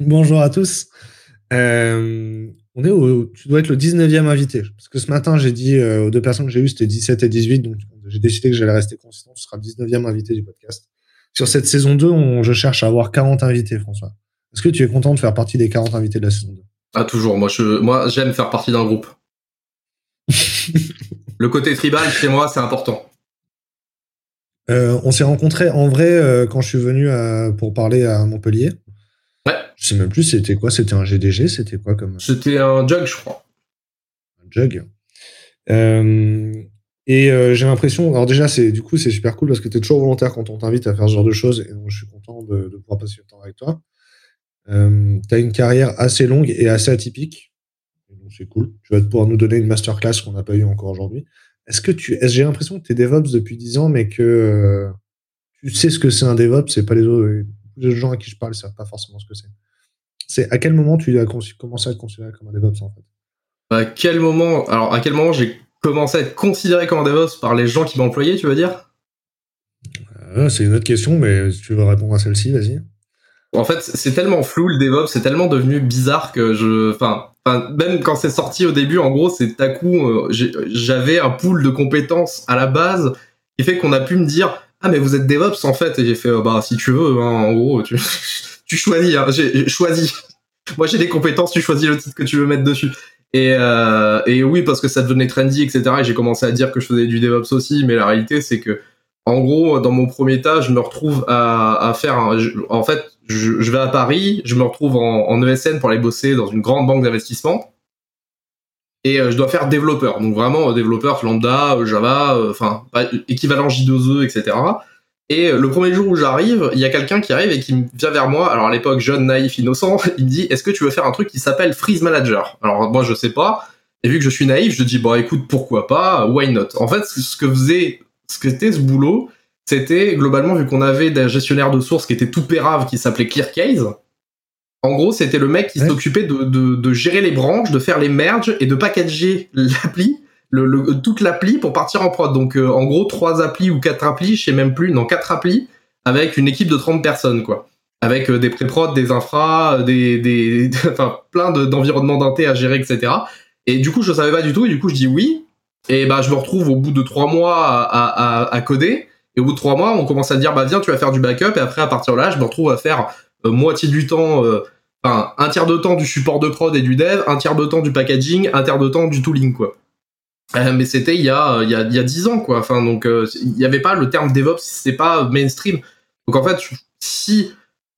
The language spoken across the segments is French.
Bonjour à tous. Euh, on est au, tu dois être le 19e invité. Parce que ce matin, j'ai dit euh, aux deux personnes que j'ai eues, c'était 17 et 18. Donc, j'ai décidé que j'allais rester consistant. Ce sera le 19e invité du podcast. Sur cette saison 2, on, je cherche à avoir 40 invités, François. Est-ce que tu es content de faire partie des 40 invités de la saison 2 Ah, toujours. Moi, je, moi, j'aime faire partie d'un groupe. le côté tribal, chez moi, c'est important. Euh, on s'est rencontrés en vrai euh, quand je suis venu pour parler à Montpellier. Ouais. Je sais même plus c'était quoi, c'était un GDG, c'était quoi comme. C'était un jug, je crois. Un jug. Euh, et j'ai l'impression, alors déjà, c'est du coup, c'est super cool parce que tu es toujours volontaire quand on t'invite à faire ce genre de choses et donc je suis content de, de pouvoir passer du temps avec toi. tu as une carrière assez longue et assez atypique. Donc c'est cool. Tu vas pouvoir nous donner une masterclass qu'on n'a pas eu encore aujourd'hui. Est-ce que tu, j'ai l'impression que tu es DevOps depuis 10 ans, mais que euh, tu sais ce que c'est un DevOps, c'est pas les autres, les gens à qui je parle, ne savent pas forcément ce que c'est. C'est à quel moment tu as commencé à te considérer comme un DevOps en fait? À quel moment Alors à quel moment j'ai commencé à être considéré comme un DevOps par les gens qui employé, tu veux dire? Euh, C'est une autre question, mais si tu veux répondre à celle-ci, vas-y. En fait, c'est tellement flou le DevOps, c'est tellement devenu bizarre que je, enfin, même quand c'est sorti au début, en gros, c'est à coup, euh, j'avais un pool de compétences à la base qui fait qu'on a pu me dire, ah mais vous êtes DevOps en fait, et j'ai fait, euh, bah si tu veux, hein, en gros, tu, tu choisis, hein, j'ai choisi. Moi j'ai des compétences, tu choisis le titre que tu veux mettre dessus. Et, euh, et oui, parce que ça devenait trendy, etc. Et j'ai commencé à dire que je faisais du DevOps aussi, mais la réalité c'est que en gros, dans mon premier tas, je me retrouve à, à faire, en fait, je, je, vais à Paris, je me retrouve en, en, ESN pour aller bosser dans une grande banque d'investissement, et euh, je dois faire développeur, donc vraiment euh, développeur lambda, euh, Java, enfin équivalent J2E, etc. Et le premier jour où j'arrive, il y a quelqu'un qui arrive et qui vient vers moi. Alors à l'époque jeune, naïf, innocent, il me dit Est-ce que tu veux faire un truc qui s'appelle Freeze Manager? Alors moi je sais pas. Et vu que je suis naïf, je dis bon écoute pourquoi pas, why not? En fait ce que faisait ce que c'était ce boulot, c'était globalement, vu qu'on avait des gestionnaires de sources qui était tout pérave, qui s'appelait ClearCase, en gros, c'était le mec qui s'occupait de, gérer les branches, de faire les merges et de packager l'appli, le, toute l'appli pour partir en prod. Donc, euh, en gros, trois applis ou quatre applis, je sais même plus, non, quatre applis, avec une équipe de 30 personnes, quoi. Avec euh, des pré-prod, des infras, euh, des, des, enfin, plein d'environnements d'inté à gérer, etc. Et du coup, je savais pas du tout, et du coup, je dis oui. Et bah, je me retrouve au bout de trois mois à, coder. Et au bout de trois mois, on commence à dire, bah, viens, tu vas faire du backup. Et après, à partir de là, je me retrouve à faire moitié du temps, euh, enfin, un tiers de temps du support de prod et du dev, un tiers de temps du packaging, un tiers de temps du tooling, quoi. Euh, mais c'était il y a il y a il y a dix ans quoi enfin donc il n'y avait pas le terme DevOps c'est pas mainstream donc en fait si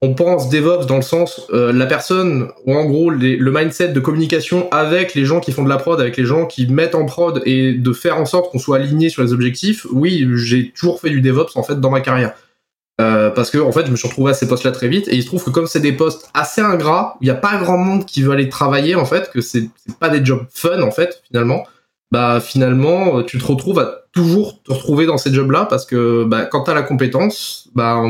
on pense DevOps dans le sens euh, la personne ou en gros le mindset de communication avec les gens qui font de la prod, avec les gens qui mettent en prod et de faire en sorte qu'on soit aligné sur les objectifs. Oui, j'ai toujours fait du DevOps en fait dans ma carrière. Euh, parce que en fait, je me suis retrouvé à ces postes-là très vite et il se trouve que comme c'est des postes assez ingrats, il n'y a pas grand monde qui veut aller travailler en fait, que c'est pas des jobs fun en fait finalement. Bah finalement, tu te retrouves à toujours te retrouver dans ces jobs-là parce que bah, quand tu as la compétence, bah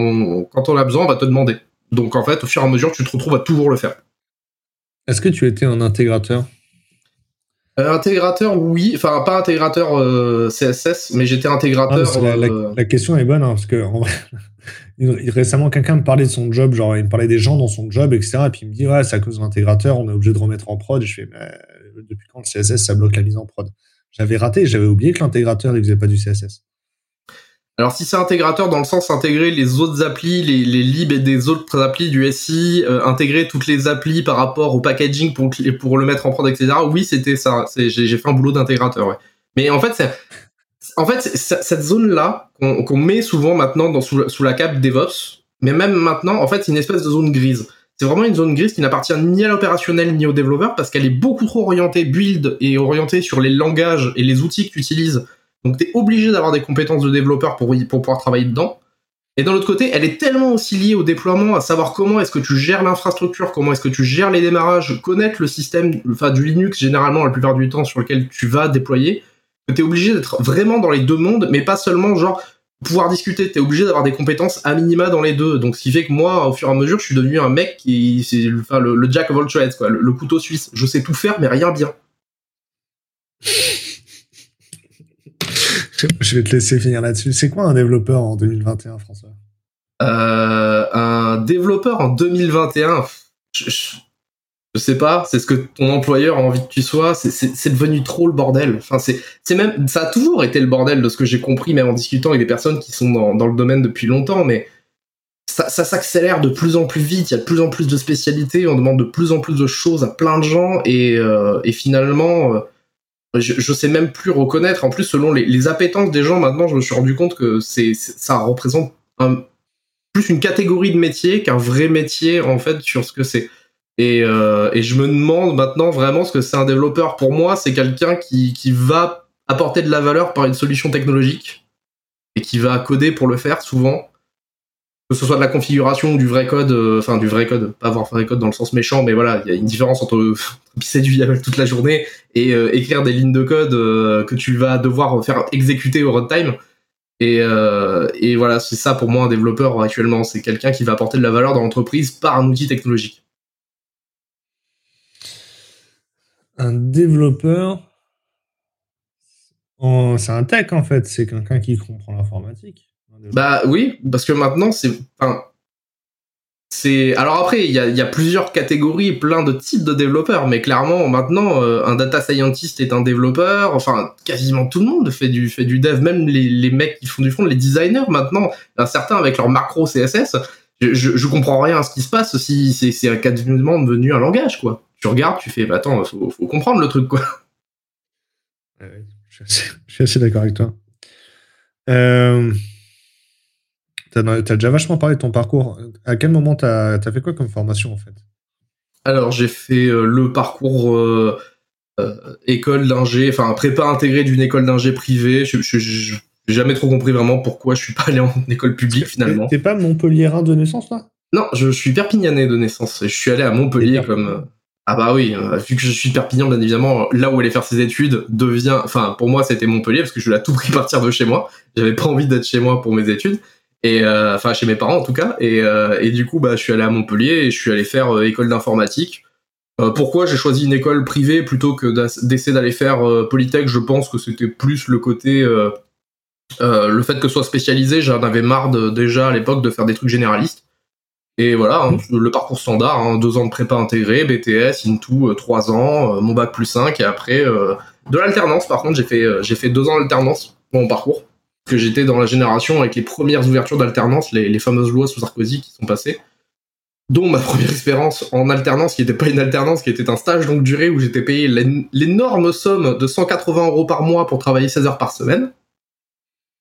quand on a besoin, on va te demander. Donc en fait, au fur et à mesure, tu te retrouves à toujours le faire. Est-ce que tu étais un intégrateur? euh, Intégrateur, oui. Enfin, pas intégrateur euh, CSS, mais j'étais intégrateur. Euh, la, question est bonne, hein, parce que en vrai, récemment, quelqu'un me parlait de son job, genre, il me parlait des gens dans son job, etc. Et puis il me dit, ouais, c'est à cause de l'intégrateur, on est obligé de remettre en prod. Et je fais, mais depuis quand le CSS, ça bloque la mise en prod? J'avais raté, j'avais oublié que l'intégrateur, il faisait pas du CSS. Alors si c'est intégrateur dans le sens intégrer les autres applis, les, les libs et des autres applis du SI, euh, intégrer toutes les applis par rapport au packaging pour, pour le mettre en prod, etc. Oui, c'était ça. J'ai fait un boulot d'intégrateur. Ouais. Mais en fait, en fait, cette zone-là qu'on met souvent maintenant dans, sous, sous, la cape DevOps, mais même maintenant, en fait, c'est une espèce de zone grise. C'est vraiment une zone grise qui n'appartient ni à l'opérationnel ni au développeur parce qu'elle est beaucoup trop orientée build et orientée sur les langages et les outils que tu utilises donc tu obligé d'avoir des compétences de développeur pour, pour pouvoir travailler dedans. Et d'un autre côté, elle est tellement aussi liée au déploiement, à savoir comment est-ce que tu gères l'infrastructure, comment est-ce que tu gères les démarrages, connaître le système, du Linux généralement la plupart du temps sur lequel tu vas déployer, que tu es obligé d'être vraiment dans les deux mondes, mais pas seulement genre pouvoir discuter, tu es obligé d'avoir des compétences à minima dans les deux. Donc ce qui fait que moi, au fur et à mesure, je suis devenu un mec qui, c'est enfin, le, jack of all trades, quoi, le couteau suisse. Je sais tout faire, mais rien bien. Je vais te laisser finir là-dessus. C'est quoi un développeur en 2021, François? Euh, Un développeur en 2021 je, je sais pas, c'est ce que ton employeur a envie que tu sois, c'est devenu trop le bordel. Enfin, c'est même, ça a toujours été le bordel de ce que j'ai compris, même en discutant avec des personnes qui sont dans, le domaine depuis longtemps, mais ça, s'accélère de plus en plus vite, il y a de plus en plus de spécialités, on demande de plus en plus de choses à plein de gens, et, euh, finalement, euh, je, sais même plus reconnaître. En plus, selon les, appétences des gens, maintenant, je me suis rendu compte que ça représente plus une catégorie de métier qu'un vrai métier, en fait, sur ce que c'est. Et, euh, et, je me demande maintenant vraiment ce que c'est un développeur. Pour moi, c'est quelqu'un qui, va apporter de la valeur par une solution technologique et qui va coder pour le faire souvent. Que ce soit de la configuration ou du vrai code, euh, enfin du vrai code, pas avoir vrai code dans le sens méchant, mais voilà, il y a une différence entre pisser du YAML toute la journée et euh, écrire des lignes de code euh, que tu vas devoir faire exécuter au runtime. Et, et voilà, c'est ça pour moi un développeur actuellement, c'est quelqu'un qui va apporter de la valeur dans l'entreprise par un outil technologique. un développeur, c'est un tech en fait, c'est quelqu'un qui comprend l'informatique. Bah oui, parce que maintenant c'est. c'est alors après il y a, plusieurs catégories, plein de types de développeurs, mais clairement maintenant euh, un data scientist est un développeur. Enfin quasiment tout le monde fait du fait du dev, même les, mecs qui font du front, les designers maintenant, un certain avec leur macro CSS. Je, je, comprends rien à ce qui se passe si c'est quasiment devenu un langage quoi tu regardes, tu fais, bah attends, faut, faut comprendre le truc, quoi. je suis assez, d'accord avec toi. Euh, tu as, déjà vachement parlé de ton parcours. À quel moment tu as, fait quoi comme formation, en fait? Alors, j'ai fait euh, le parcours euh, école d'ingé, enfin, prépa intégrée d'une école d'ingé privée. Je, n'ai jamais trop compris vraiment pourquoi je suis pas allé en école publique, finalement. T'es pas Montpelliérain de naissance, toi? Non, je, suis perpignanais de naissance. Je suis allé à Montpellier comme ah bah oui, euh, vu que je suis de Perpignan, bien évidemment, là où aller faire ses études devient, enfin pour moi c'était Montpellier parce que je l'ai à tout prix partir de chez moi. J'avais pas envie d'être chez moi pour mes études et euh, enfin chez mes parents en tout cas. Et, euh, et, du coup bah je suis allé à Montpellier et je suis allé faire école d'informatique. pourquoi j'ai choisi une école privée plutôt que d'essayer d'aller faire Polytech? Je pense que c'était plus le côté le fait que ce soit spécialisé. J'en avais marre déjà à l'époque de faire des trucs généralistes. Et voilà, hein, le parcours standard, hein, deux ans de prépa intégré, BTS, Into, euh, trois ans, euh, mon bac plus 5, et après euh, de l'alternance. Par contre, j'ai fait, j'ai fait deux ans d'alternance pour mon parcours, que j'étais dans la génération avec les premières ouvertures d'alternance, les, fameuses lois sous Sarkozy qui sont passées, dont ma première expérience en alternance, qui n'était pas une alternance, qui était un stage longue durée où j'étais payé l'énorme somme de 180 euros par mois pour travailler 16 heures par semaine.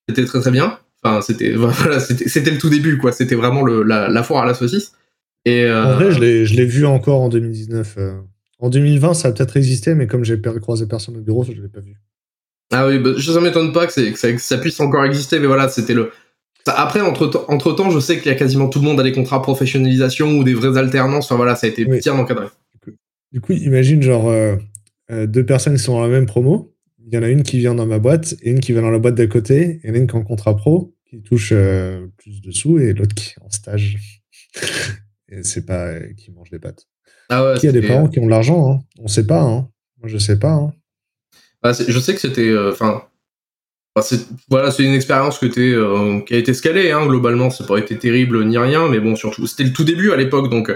C'était très très bien. Enfin, c'était voilà, c'était le tout début, quoi. C'était vraiment la, foire à la saucisse. Euh... En vrai, je l'ai vu encore en 2019. Euh. En 2020, ça a peut-être existé, mais comme j'ai croisé personne au bureau, je l'ai pas vu. Ah oui, bah, ça m'étonne pas que, que, ça, puisse encore exister, mais voilà, c'était le. Après, entre, entre temps, je sais qu'il y a quasiment tout le monde à des contrats professionnalisation ou des vraies alternances. Enfin voilà, ça a été bien encadré. Du coup, imagine genre euh, euh, deux personnes qui sont dans la même promo. Il y en a une qui vient dans ma boîte et une qui vient dans la boîte d'à côté. Il y en a une qui est en contrat pro qui touche euh, plus de sous et l'autre qui est en stage. et c'est pas qui mange des pâtes. Ah ouais, qui a des parents qui ont de l'argent hein? On sait pas. Hein. Moi, je sais pas. Hein. Bah, je sais que c'était. Euh, enfin. voilà, c'est une expérience qui, qui a été scalée, hein, globalement, ça n'a pas été terrible ni rien, mais bon, surtout, c'était le tout début à l'époque, donc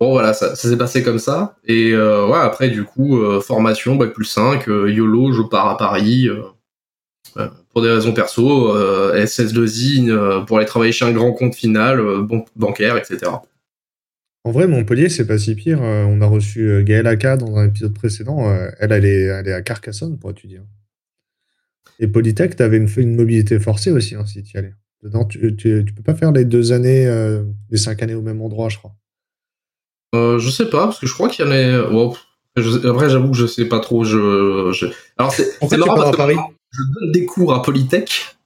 bon, voilà, ça, s'est passé comme ça. Et ouais, après, du coup, formation, bac plus 5, YOLO, je pars à Paris, pour des raisons perso, euh, SS2I euh, pour aller travailler chez un grand compte final, euh, bancaire, etc. En vrai, Montpellier, c'est pas si pire. on a reçu Gaëlle Aka dans un épisode précédent. elle, elle est, elle est à Carcassonne pour étudier. Et Polytech, tu avais une, une, mobilité forcée aussi, hein, si tu y allais. Dedans, tu, tu, peux pas faire les deux années, les cinq années au même endroit, je crois. je sais pas, parce que je crois qu'il y en a. après, j'avoue que je sais pas trop. Je, je... Alors, c'est marrant parce que Paris je donne des cours à Polytech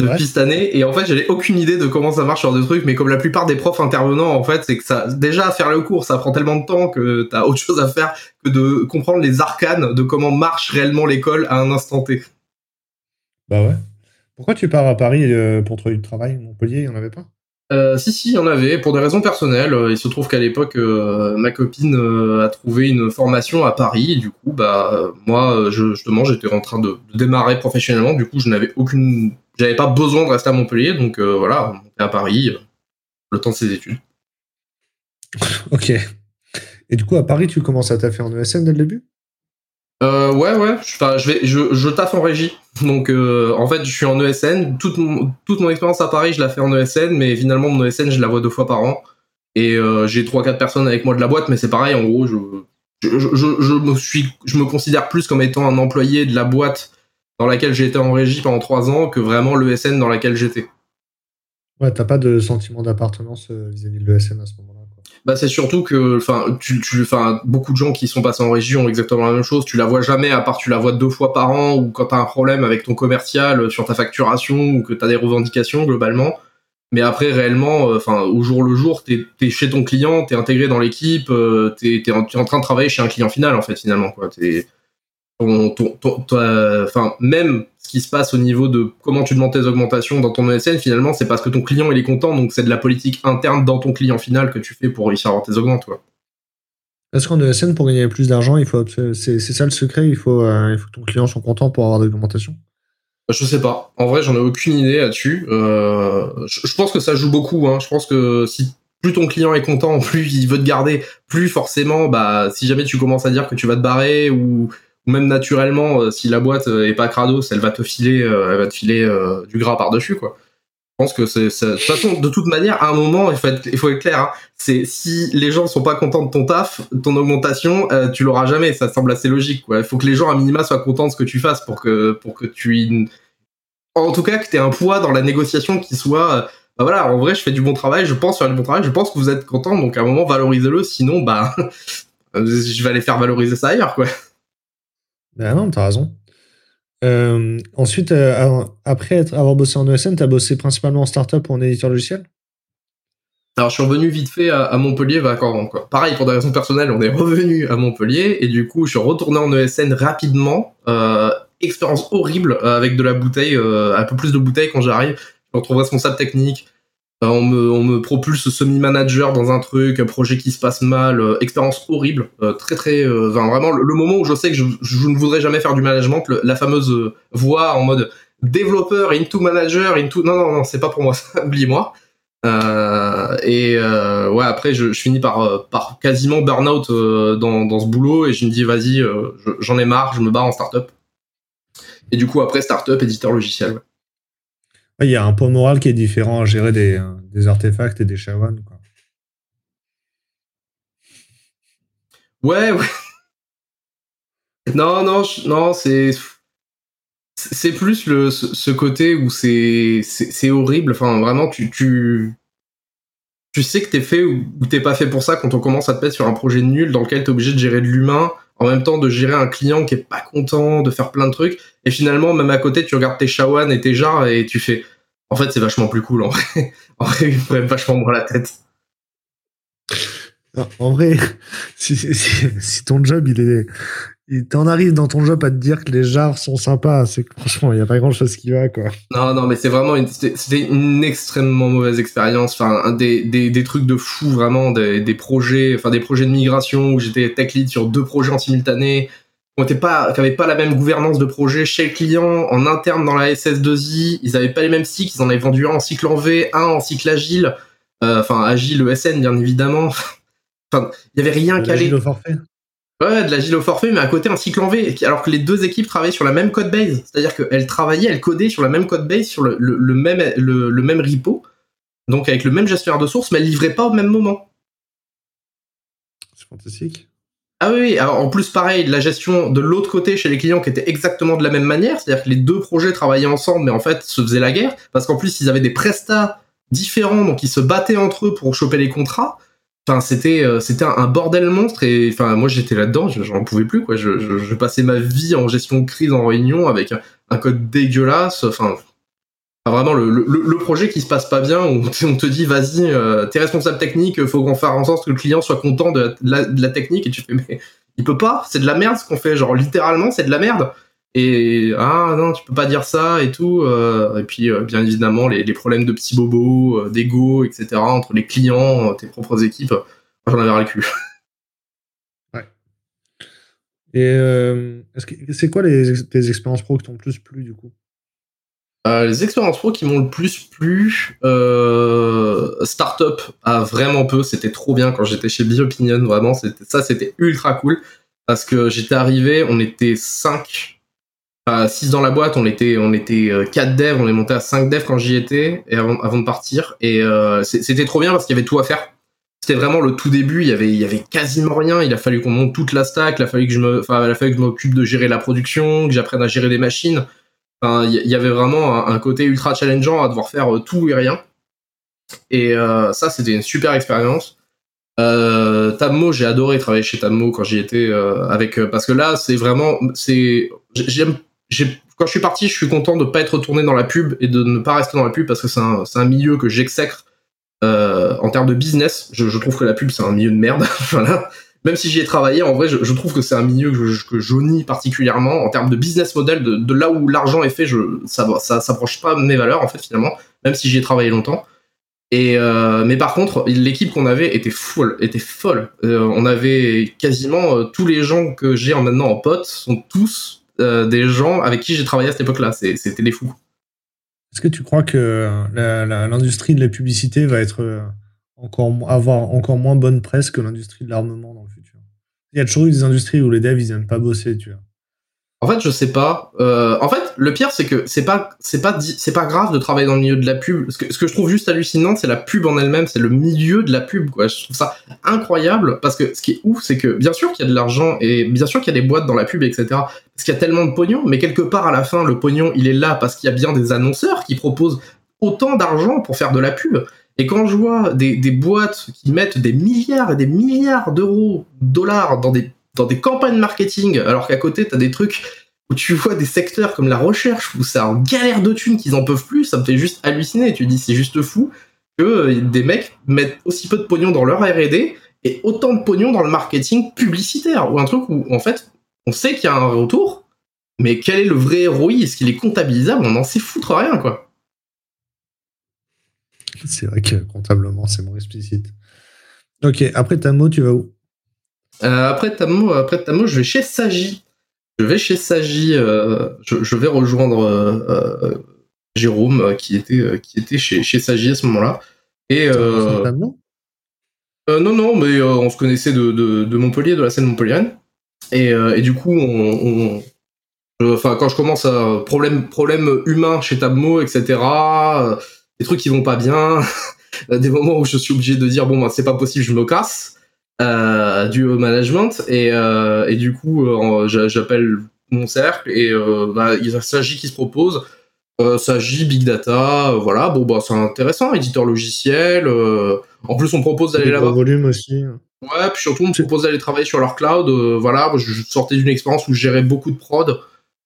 depuis cette année et en fait j'avais aucune idée de comment ça marche sur des trucs mais comme la plupart des profs intervenants en fait c'est que ça déjà faire le cours ça prend tellement de temps que t'as autre chose à faire que de comprendre les arcanes de comment marche réellement l'école à un instant T. Bah ouais. Pourquoi tu pars à Paris euh, pour trouver du travail? Montpellier, il n'y en avait pas? Euh, si, si, il y en avait. Pour des raisons personnelles, il se trouve qu'à l'époque, euh, ma copine euh, a trouvé une formation à Paris. Et du coup, bah, moi, je, justement, j'étais en train de, démarrer professionnellement. Du coup, je n'avais aucune, j'avais pas besoin de rester à Montpellier. Donc voilà, on était à Paris le temps de ses études. ok. Et du coup, à Paris, tu commences à taffer en ESN dès le début? Euh, ouais, ouais. Enfin, je vais, je, je taffe en régie. Donc, euh, en fait, je suis en ESN. Toute mon, toute mon expérience à Paris, je la fais en ESN, mais finalement, mon ESN, je la vois deux fois par an. Et euh, j'ai trois, quatre personnes avec moi de la boîte, mais c'est pareil. En gros, je, je, je, je, me suis, je me considère plus comme étant un employé de la boîte dans laquelle j'ai été en régie pendant trois ans que vraiment l'ESN dans laquelle j'étais. Ouais, t'as pas de sentiment d'appartenance euh, vis-à-vis de l'ESN à ce moment-là. Bah c'est surtout que, enfin, tu, beaucoup de gens qui sont passés en régie ont exactement la même chose. Tu la vois jamais, à part tu la vois deux fois par an ou quand t'as un problème avec ton commercial euh, sur ta facturation ou que t'as des revendications globalement. Mais après, réellement, euh, enfin, au jour le jour, t'es es chez ton client, t'es intégré dans l'équipe, t'es es en, en, train de travailler chez un client final en fait finalement quoi. T'es ton, ton, enfin, même ce qui se passe au niveau de comment tu demandes tes augmentations dans ton ESN, finalement, c'est parce que ton client il est content, donc c'est de la politique interne dans ton client final que tu fais pour réussir à avoir tes augmentes. Est-ce qu'en ESN, pour gagner plus d'argent, il faut, c'est, ça le secret, il faut, euh, il faut que ton client soit content pour avoir des augmentations? Je sais pas. En vrai, j'en ai aucune idée là-dessus. Euh, je, pense que ça joue beaucoup. Hein. Je pense que si plus ton client est content, plus il veut te garder, plus forcément, bah, si jamais tu commences à dire que tu vas te barrer ou ou même naturellement, euh, si la boîte euh, est pas crados, elle va te filer, euh, elle va te filer du gras par dessus, quoi. Je pense que c'est, de toute de toute manière, à un moment, il faut être, il faut être clair. Hein, c'est si les gens sont pas contents de ton taf, ton augmentation, tu l'auras jamais. Ça semble assez logique. Quoi. Il faut que les gens à minima soient contents de ce que tu fasses pour que pour que tu, en tout cas, que tu aies un poids dans la négociation qui soit. bah voilà, en vrai, je fais du bon travail, je pense faire du bon travail, je pense que vous êtes content, donc à un moment, valorisez-le. Sinon, bah, je vais aller faire valoriser ça ailleurs, quoi. Ben non, t'as raison. Euh, ensuite, euh, après être, avoir bossé en ESN, t'as bossé principalement en startup ou en éditeur logiciel? Alors, je suis revenu vite fait à, Montpellier, quoi. Pareil, pour des raisons personnelles, on est revenu à Montpellier, et du coup, je suis retourné en ESN rapidement. Euh, expérience horrible, avec de la bouteille, un peu plus de bouteille quand j'arrive. Je me retrouve responsable technique, on me, on me propulse semi-manager dans un truc, un projet qui se passe mal, euh, expérience horrible, euh, très très, vraiment le, moment où je sais que je, ne voudrais jamais faire du management, la fameuse voix en mode développeur into manager into, non non non, c'est pas pour moi, oublie-moi. et ouais, après je, finis par quasiment burn-out dans, dans ce boulot et je me dis vas-y, j'en ai marre, je me barre en startup. Et du coup après startup, éditeur logiciel. Il y a un point moral qui est différent à gérer des, euh, artefacts et des shawans. Quoi. Ouais, ouais. Non, non, non, c'est. Plus le, ce côté où c'est, c'est, horrible. Enfin, vraiment, tu, tu, tu sais que t'es fait ou, t'es pas fait pour ça quand on commence à te mettre sur un projet nul dans lequel t'es obligé de gérer de l'humain, en même temps de gérer un client qui est pas content, de faire plein de trucs. Et finalement, même à côté, tu regardes tes shawan et tes jars et tu fais, en fait, c'est vachement plus cool. En vrai, en vrai il vachement moins la tête. En vrai, si, ton job, il est, il t'en arrive dans ton job à te dire que les jars sont sympas, c'est que franchement, il n'y a pas grand chose qui va, quoi. Non, non, mais c'est vraiment une, c'était une extrêmement mauvaise expérience. Enfin, des, des, des trucs de fou, vraiment, des, des projets, enfin, des projets de migration où j'étais tech lead sur deux projets en simultané qui pas, qui pas la même gouvernance de projet chez le client, en interne dans la SS2I, ils avaient pas les mêmes cycles, ils en avaient vendu un en cycle en V, un en cycle agile, euh, enfin agile ESN bien évidemment. enfin, il y avait rien calé. L'agile au forfait. Ouais, de l'agile au forfait, mais à côté un cycle en V, alors que les deux équipes travaillaient sur la même code base, c'est-à-dire qu'elles travaillaient, elles codaient sur la même code base, sur le, le, même, le, le, même repo, donc avec le même gestionnaire de sources, mais elles livraient pas au même moment. C'est fantastique. Ah oui, alors en plus pareil, la gestion de l'autre côté chez les clients qui était exactement de la même manière, c'est-à-dire que les deux projets travaillaient ensemble, mais en fait se faisaient la guerre, parce qu'en plus ils avaient des prestats différents, donc ils se battaient entre eux pour choper les contrats. Enfin, c'était euh, c'était un, bordel monstre et enfin moi j'étais là-dedans, j'en pouvais plus je, passais ma vie en gestion de crise en réunion avec un, code dégueulasse. Enfin, vraiment le, le, projet qui se passe pas bien, on, on te dit vas-y, euh, t'es responsable technique, faut qu'on fasse en sorte que le client soit content de la, de la, technique et tu fais mais il peut pas, c'est de la merde ce qu'on fait, genre littéralement c'est de la merde. Et ah non, tu peux pas dire ça et tout. Euh, et puis euh, bien évidemment les, les, problèmes de petits bobos, euh, d'ego, etc. entre les clients, tes propres équipes, j'en avais ras le cul. Ouais. Et c'est -ce quoi les, tes expériences pro qui t'ont le plus plu du coup? Euh, les expériences pro qui m'ont le plus plu, euh, Startup a vraiment peu, c'était trop bien quand j'étais chez Biopinion, vraiment, ça c'était ultra cool, parce que j'étais arrivé, on était 5, 6 dans la boîte, on était, on était 4 euh, devs, on est monté à 5 devs quand j'y étais, et avant, avant de partir, et euh, c'était trop bien parce qu'il y avait tout à faire. C'était vraiment le tout début, il y avait, il y avait quasiment rien, il a fallu qu'on monte toute la stack, il a fallu que je enfin, m'occupe de gérer la production, que j'apprenne à gérer des machines, il y, avait vraiment un, côté ultra challengeant à devoir faire euh, tout et rien. Et ça, c'était une super expérience. Euh, Tammo, j'ai adoré travailler chez Tammo quand j'y étais euh, avec parce que là, c'est vraiment, j'aime, quand je suis parti, je suis content de pas être retourné dans la pub et de ne pas rester dans la pub parce que c'est un, un, milieu que j'exècre en termes de business. Je, je, trouve que la pub c'est un milieu de merde. voilà même si j'y ai travaillé, en vrai, je, je trouve que c'est un milieu que que particulièrement en termes de business model, de, de là où l'argent est fait, je, ça, ça s'approche pas mes valeurs en fait finalement, même si j'y ai travaillé longtemps. Et euh, mais par contre, l'équipe qu'on avait était folle, était folle. Euh, on avait quasiment euh, tous les gens que j'ai maintenant en pote sont tous euh, des gens avec qui j'ai travaillé à cette époque-là. C'était des fous. Est-ce que tu crois que l'industrie de la publicité va être encore, avoir encore moins bonne presse que l'industrie de l'armement dans le futur? Il y a toujours eu des industries où les devs ils aiment pas bosser, tu vois. En fait, je sais pas. Euh, en fait, le pire, c'est que c'est pas, c'est pas, c'est pas grave de travailler dans le milieu de la pub. Ce que, je trouve juste hallucinant, c'est la pub en elle-même, c'est le milieu de la pub, quoi. Je trouve ça incroyable parce que ce qui est ouf, c'est que bien sûr qu'il y a de l'argent et bien sûr qu'il y a des boîtes dans la pub, etc. Parce qu'il y a tellement de pognon, mais quelque part à la fin, le pognon, il est là parce qu'il y a bien des annonceurs qui proposent autant d'argent pour faire de la pub. Et quand je vois des, boîtes qui mettent des milliards et des milliards d'euros, dollars dans des, dans des campagnes marketing, alors qu'à côté, tu as des trucs où tu vois des secteurs comme la recherche, où c'est en galère de thunes qu'ils en peuvent plus, ça me fait juste halluciner. Tu dis, c'est juste fou que euh, des mecs mettent aussi peu de pognon dans leur R&D et autant de pognon dans le marketing publicitaire, ou un truc où, en fait, on sait qu'il y a un retour, mais quel est le vrai ROI? Est-ce qu'il est comptabilisable? On n'en sait foutre rien, quoi. C'est vrai que comptablement, c'est moins explicite. Ok, après Tamo, tu vas où? Après Tamo, après Tamo, je vais chez Sagi. Je vais chez Sagi. Euh, je, vais rejoindre euh, Jérôme qui était qui était chez chez Sagi à ce moment-là. Et non, non, mais on se connaissait de, de, Montpellier, de la scène montpelliéraine. Et, et du coup, on, enfin, quand je commence à problème problème humain chez Tabmo, etc des trucs qui vont pas bien, des moments où je suis obligé de dire bon bah c'est pas possible, je me casse euh, du management et, euh, et du coup euh, j'appelle mon cercle et bah, il s'agit qui se propose. S'agit big data, voilà, bon bah c'est intéressant, éditeur logiciel. en plus on propose d'aller là-bas. volume aussi. Ouais, puis surtout on me propose d'aller travailler sur leur cloud. voilà, je sortais d'une expérience où je gérais beaucoup de prod.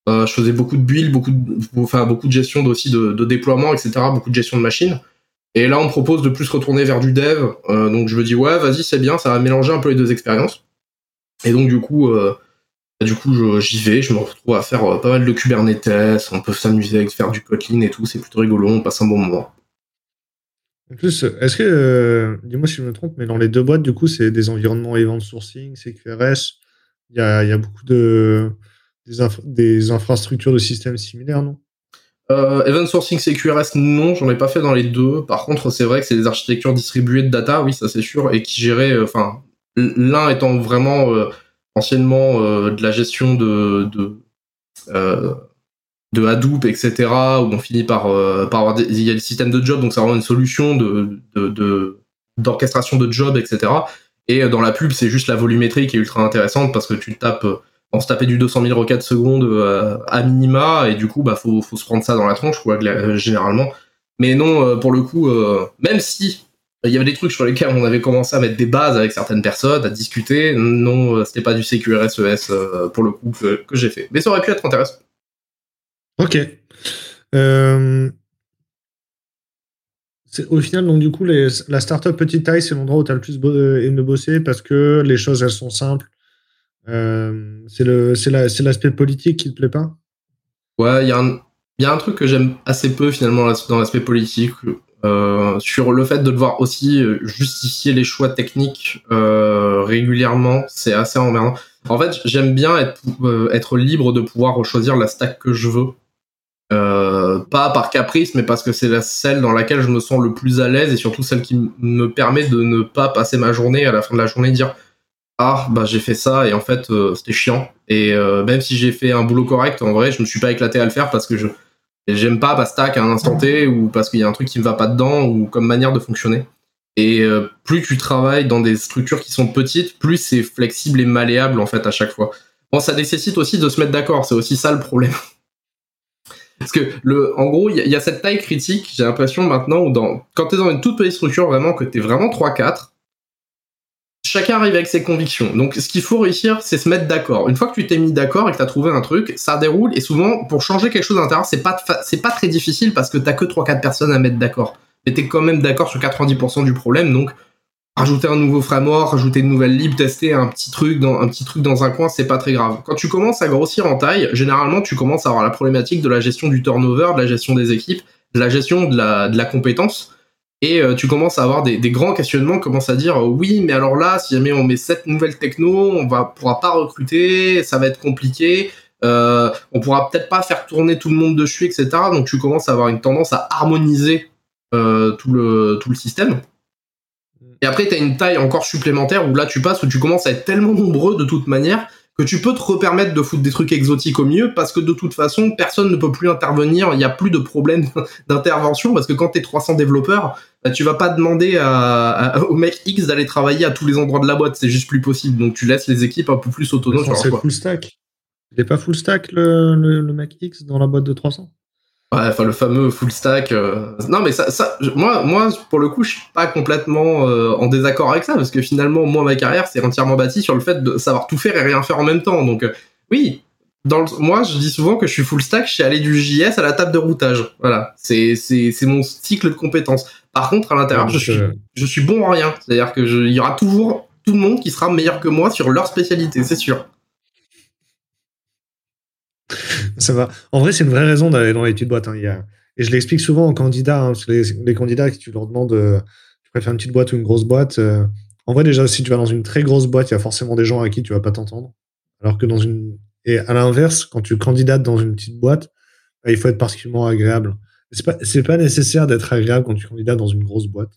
Je faisais beaucoup de build, beaucoup de, enfin, beaucoup de gestion aussi de, de, déploiement, etc., beaucoup de gestion de machines. Et là, on propose de plus retourner vers du dev. Euh, donc, je me dis, ouais, vas-y, c'est bien, ça va mélanger un peu les deux expériences. Et donc, du coup, euh, du coup, j'y vais, je me retrouve à faire euh, pas mal de Kubernetes, on peut s'amuser avec faire du Kotlin et tout, c'est plutôt rigolo, on passe un bon moment. En plus, est-ce que, euh, dis-moi si je me trompe, mais dans les deux boîtes, du coup, c'est des environnements event sourcing, CQRS, il y a, y a beaucoup de, des, infrastructures de systèmes similaires, non? Euh, Event Sourcing CQRS, non, j'en ai pas fait dans les deux. Par contre, c'est vrai que c'est des architectures distribuées de data, oui, ça c'est sûr, et qui géraient, euh, enfin, l'un étant vraiment euh, anciennement de la gestion de, de, de Hadoop, etc., où on finit par, par avoir des, il y a des systèmes de job, donc c'est vraiment une solution de, de, d'orchestration de, de job, etc. Et dans la pub, c'est juste la volumétrie qui est ultra intéressante parce que tu tapes on se tapait du 200 000 requêtes secondes euh, à minima et du coup bah faut, se prendre ça dans la tronche quoi euh, généralement. Mais non euh, pour le coup même si il y avait des trucs sur lesquels on avait commencé à mettre des bases avec certaines personnes à discuter non c'était pas du CQRSES e pour le coup que, j'ai fait. Mais ça aurait pu être intéressant. Ok. Au final, donc du coup, la startup petite taille, c'est l'endroit où tu as le plus aimé bosser parce que les choses, elles sont simples, euh, c'est l'aspect politique qui te plaît pas? Ouais, il y, a un truc que j'aime assez peu finalement dans l'aspect politique, euh, sur le fait de devoir aussi euh, justifier les choix techniques euh, régulièrement, c'est assez emmerdant. En fait, j'aime bien être, être libre de pouvoir choisir la stack que je veux. Pas par caprice, mais parce que c'est celle dans laquelle je me sens le plus à l'aise et surtout celle qui me permet de ne pas passer ma journée à la fin de la journée dire ah bah j'ai fait ça et en fait euh, c'était chiant. Et euh, même si j'ai fait un boulot correct en vrai je me suis pas éclaté à le faire parce que je j'aime pas Bastack à un instant T ou parce qu'il y a un truc qui me va pas dedans ou comme manière de fonctionner. Et euh, plus tu travailles dans des structures qui sont petites plus c'est flexible et malléable en fait à chaque fois. Bon ça nécessite aussi de se mettre d'accord c'est aussi ça le problème. Parce que le en gros il y, y, a cette taille critique j'ai l'impression maintenant où dans quand t'es dans une toute petite structure vraiment que t'es vraiment 3-4 chacun arrive avec ses convictions. Donc, ce qu'il faut réussir, c'est se mettre d'accord. Une fois que tu t'es mis d'accord et que tu as trouvé un truc, ça déroule. Et souvent, pour changer quelque chose à l'intérieur, c'est pas, c'est pas très difficile parce que t'as que 3-4 personnes à mettre d'accord. Mais t'es quand même d'accord sur 90% du problème. Donc, rajouter un nouveau framework, rajouter une nouvelle lib, tester un petit truc dans, un petit truc dans un coin, c'est pas très grave. Quand tu commences à grossir en taille, généralement, tu commences à avoir la problématique de la gestion du turnover, de la gestion des équipes, de la gestion de la, de la compétence et euh, tu commences à avoir des, grands questionnements, commences à dire oui, mais alors là, si jamais on met cette nouvelle techno, on va pourra pas recruter, ça va être compliqué, euh, on pourra peut-être pas faire tourner tout le monde dessus, etc. Donc tu commences à avoir une tendance à harmoniser euh, tout le tout le système. Et après, tu as une taille encore supplémentaire où là, tu passes, où tu commences à être tellement nombreux de toute manière que tu peux te repermettre de foutre des trucs exotiques au mieux parce que de toute façon, personne ne peut plus intervenir, il n'y a plus de problème d'intervention parce que quand tu es 300 développeurs, bah, tu vas pas demander à, à, au mec X d'aller travailler à tous les endroits de la boîte, c'est juste plus possible. Donc tu laisses les équipes un peu plus autonomes. C'est full stack. Il n'est pas full stack le, le, le mec X dans la boîte de 300 Ouais, enfin le fameux full stack. Euh... Non, mais ça, ça, moi, moi, pour le coup, je suis pas complètement euh, en désaccord avec ça parce que finalement, moi, ma carrière, c'est entièrement bâtie sur le fait de savoir tout faire et rien faire en même temps. Donc, euh, oui, dans le... moi, je dis souvent que je suis full stack. Je suis allé du JS à la table de routage. Voilà, c'est c'est c'est mon cycle de compétences. Par contre, à l'intérieur, je suis je suis bon en rien. C'est-à-dire que il y aura toujours tout le monde qui sera meilleur que moi sur leur spécialité, c'est sûr. Ça va. En vrai, c'est une vraie raison d'aller dans les petites boîtes. Et je l'explique souvent aux candidats. Hein, les, les, candidats, qui tu leur demandes, euh, tu préfères une petite boîte ou une grosse boîte. Euh... En vrai, déjà, si tu vas dans une très grosse boîte, il y a forcément des gens à qui tu vas pas t'entendre. Alors que dans une. Et à l'inverse, quand tu candidates dans une petite boîte, bah, il faut être particulièrement agréable. C'est pas, pas nécessaire d'être agréable quand tu candidates dans une grosse boîte.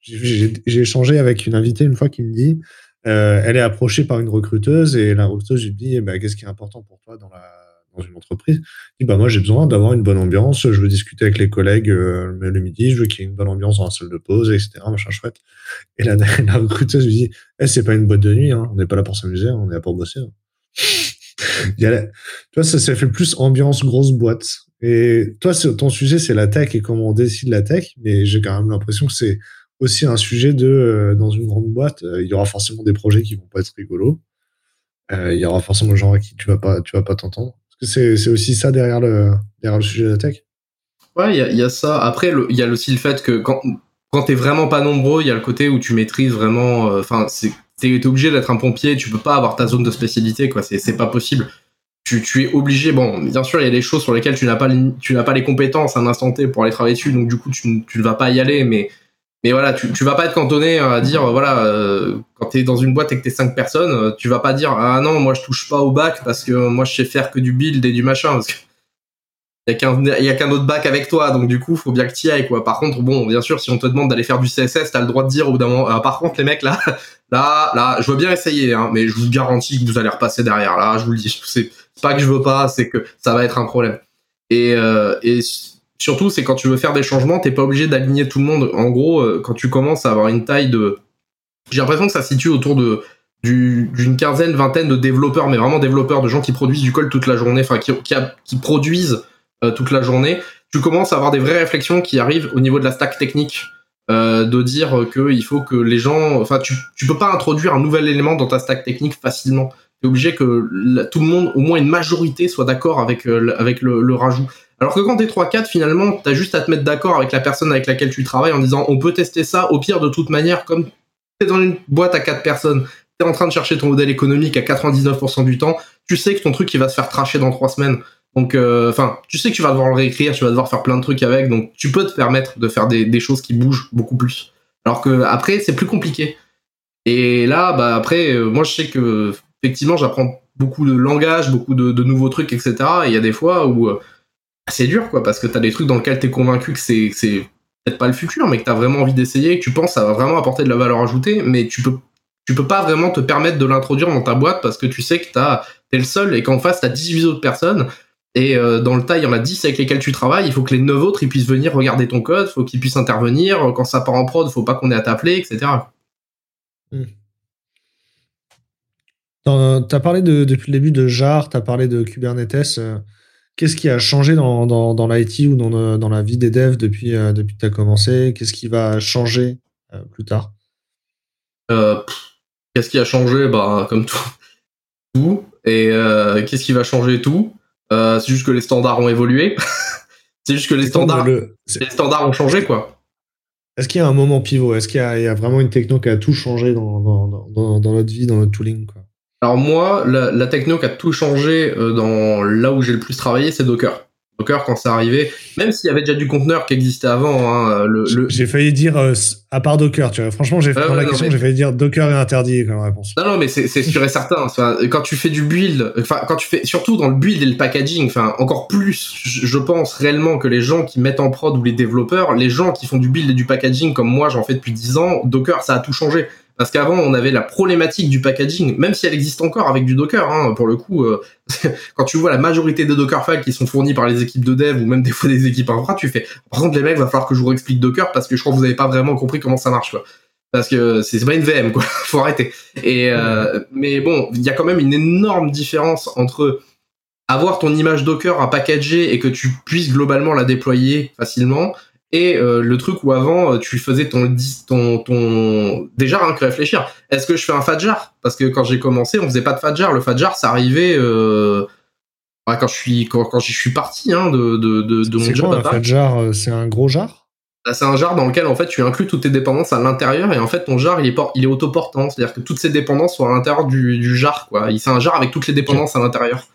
J'ai échangé avec une invitée une fois qui me dit, euh, elle est approchée par une recruteuse et la recruteuse lui dit, eh ben, qu'est-ce qui est important pour toi dans la dans une entreprise, dit bah moi j'ai besoin d'avoir une bonne ambiance, je veux discuter avec les collègues euh, le midi, je veux qu'il y ait une bonne ambiance dans la salle de pause, etc. Machin chouette. Et la, recruteuse lui dit eh, c'est pas une boîte de nuit, hein, on n'est pas là pour s'amuser, on est là pour bosser. Hein. Tu vois, ça, ça fait plus ambiance grosse boîte. Et toi, ton sujet, c'est la tech et comment on décide la tech, mais j'ai quand même l'impression que c'est aussi un sujet de, euh, dans une grande boîte, euh, il y aura forcément des projets qui vont pas être rigolos. Il y aura forcément des gens à qui tu vas pas, tu vas pas t'entendre. C'est aussi ça derrière le, derrière le sujet de la tech Ouais, il y, a ça. Après, il y a aussi le fait que quand, quand t'es vraiment pas nombreux, il y a le côté où tu maîtrises vraiment. Euh, enfin, t'es obligé d'être un pompier, tu peux pas avoir ta zone de spécialité, quoi. C'est pas possible. Tu, tu, es obligé. Bon, bien sûr, il y a des choses sur lesquelles tu n'as pas, tu n'as pas les compétences à un instant T pour aller travailler dessus, donc du coup, tu, tu ne vas pas y aller, mais mais voilà, tu, tu vas pas être cantonné à dire, voilà, euh, quand tu es dans une boîte et que tu es 5 personnes, euh, tu vas pas dire, ah non, moi je touche pas au bac parce que moi je sais faire que du build et du machin. Parce que il y a qu'un autre bac avec toi, donc du coup, faut bien que tu y ailles, quoi. Par contre, bon, bien sûr, si on te demande d'aller faire du CSS, t'as le droit de dire au bout d'un moment, ah, par contre, les mecs, là, là, là, je veux bien essayer, hein, mais je vous garantis que vous allez repasser derrière, là, je vous le dis. C'est pas que je veux pas, c'est que ça va être un problème. Et, euh, et surtout, c'est quand tu veux faire des changements, t'es pas obligé d'aligner tout le monde. En gros, euh, quand tu commences à avoir une taille de, j'ai l'impression que ça se situe autour de d'une quinzaine, vingtaine de développeurs, mais vraiment développeurs, de gens qui produisent du code toute la journée, enfin qui, produisent euh, toute la journée. Tu commences à avoir des vraies réflexions qui arrivent au niveau de la stack technique, euh, de dire que il faut que les gens, enfin tu tu peux pas introduire un nouvel élément dans ta stack technique facilement. T'es obligé que tout le monde, au moins une majorité, soit d'accord avec avec le rajout. Alors que quand t'es 3-4, finalement, t'as juste à te mettre d'accord avec la personne avec laquelle tu travailles en disant on peut tester ça, au pire de toute manière, comme t'es dans une boîte à 4 personnes, t'es en train de chercher ton modèle économique à 99% du temps, tu sais que ton truc il va se faire tracher dans 3 semaines. Donc, euh, enfin, tu sais que tu vas devoir le réécrire, tu vas devoir faire plein de trucs avec, donc tu peux te permettre de faire des, choses qui bougent beaucoup plus. Alors que après, c'est plus compliqué. Et là, bah après, euh, moi je sais que effectivement, j'apprends beaucoup de langage, beaucoup de, de, nouveaux trucs, etc. Et il y a des fois où euh, c'est dur, quoi, parce que t'as des trucs dans lesquels t'es convaincu que c'est peut-être pas le futur, mais que t'as vraiment envie d'essayer, que tu penses ça va vraiment apporter de la valeur ajoutée, mais tu peux, peux pas vraiment te permettre de l'introduire dans ta boîte parce que tu sais que t'es le seul et qu'en face t'as 18 autres personnes. Et euh, dans le tas, il y en a 10 avec lesquels tu travailles. Il faut que les 9 autres ils puissent venir regarder ton code, faut qu'ils puissent intervenir. Quand ça part en prod, faut pas qu'on ait à t'appeler, etc. Hmm. Tu as parlé depuis le début de JAR, tu as parlé de Kubernetes. Qu'est-ce qui a changé dans, dans, l'IT ou dans, dans, la vie des devs depuis, euh, depuis que tu as commencé? Qu'est-ce qui va changer euh, plus tard? Euh, Qu'est-ce qui a changé? Bah, Comme tout. tout. Et qu'est-ce qui va changer tout? C'est juste que les standards ont évolué. c'est juste que les standards, les standards ont changé, quoi. Est-ce qu'il y a un moment pivot? Est-ce qu'il y, y, a vraiment une techno qui a tout changé dans, dans, dans notre vie, dans notre tooling quoi? Alors moi, la, techno qui a tout changé euh, dans là où j'ai le plus travaillé, c'est Docker. Docker quand c'est arrivé, même s'il y avait déjà du conteneur qui existait avant. Hein, le, J'ai failli dire euh, à part Docker, tu vois. Franchement, j'ai fait la question, j'ai failli dire Docker est interdit comme réponse. Non, non, mais c'est sûr et certain. Enfin, quand tu fais du build, enfin, quand tu fais surtout dans le build et le packaging, enfin, encore plus, je pense réellement que les gens qui mettent en prod ou les développeurs, les gens qui font du build et du packaging comme moi, j'en fais depuis 10 ans, Docker, ça a tout changé. Parce qu'avant, on avait la problématique du packaging, même si elle existe encore avec du Docker. Hein, pour le coup, euh, quand tu vois la majorité des Dockerfiles qui sont fournis par les équipes de dev ou même des fois des équipes infra, tu fais. Par contre, les mecs, va falloir que je vous explique Docker parce que je crois que vous n'avez pas vraiment compris comment ça marche. Quoi. Parce que c'est pas une VM, quoi. Faut arrêter. Et euh, mais bon, il y a quand même une énorme différence entre avoir ton image Docker à packager et que tu puisses globalement la déployer facilement et euh, le truc où avant euh, tu faisais ton ton ton déjà rien que réfléchir. Est-ce que je fais un fadjar? Parce que quand j'ai commencé on faisait pas de fadjar. Le fadjar ça arrivait euh... quand je suis quand, quand je suis parti hein, de de de, de mon job quoi, un fadjar euh, c'est un gros jar? Bah, c'est un jar dans lequel en fait tu inclus toutes tes dépendances à l'intérieur. Et en fait ton jar il est il est autoportant. C'est-à-dire que toutes ces dépendances sont à l'intérieur du, du jar quoi. C'est un jar avec toutes les dépendances à l'intérieur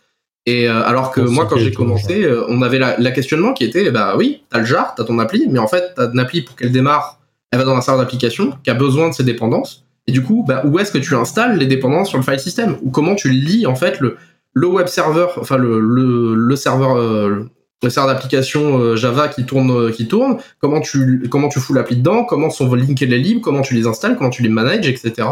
et euh, alors que moi, quand j'ai commencé, euh, on avait la, la, questionnement qui était, bah oui, t'as le jar, t'as ton appli, mais en fait, t'as une appli pour qu'elle démarre, elle va dans un serveur d'application qui a besoin de ses dépendances. Et du coup, bah, où est-ce que tu installes les dépendances sur le file system? Ou comment tu lis en fait le, le web server, enfin le, le, le serveur, euh, le serveur d'application Java qui tourne, qui tourne. Comment tu comment tu fous l'appli dedans? Comment sont linkés les libres? Comment tu les installes? Comment tu les manages, etc.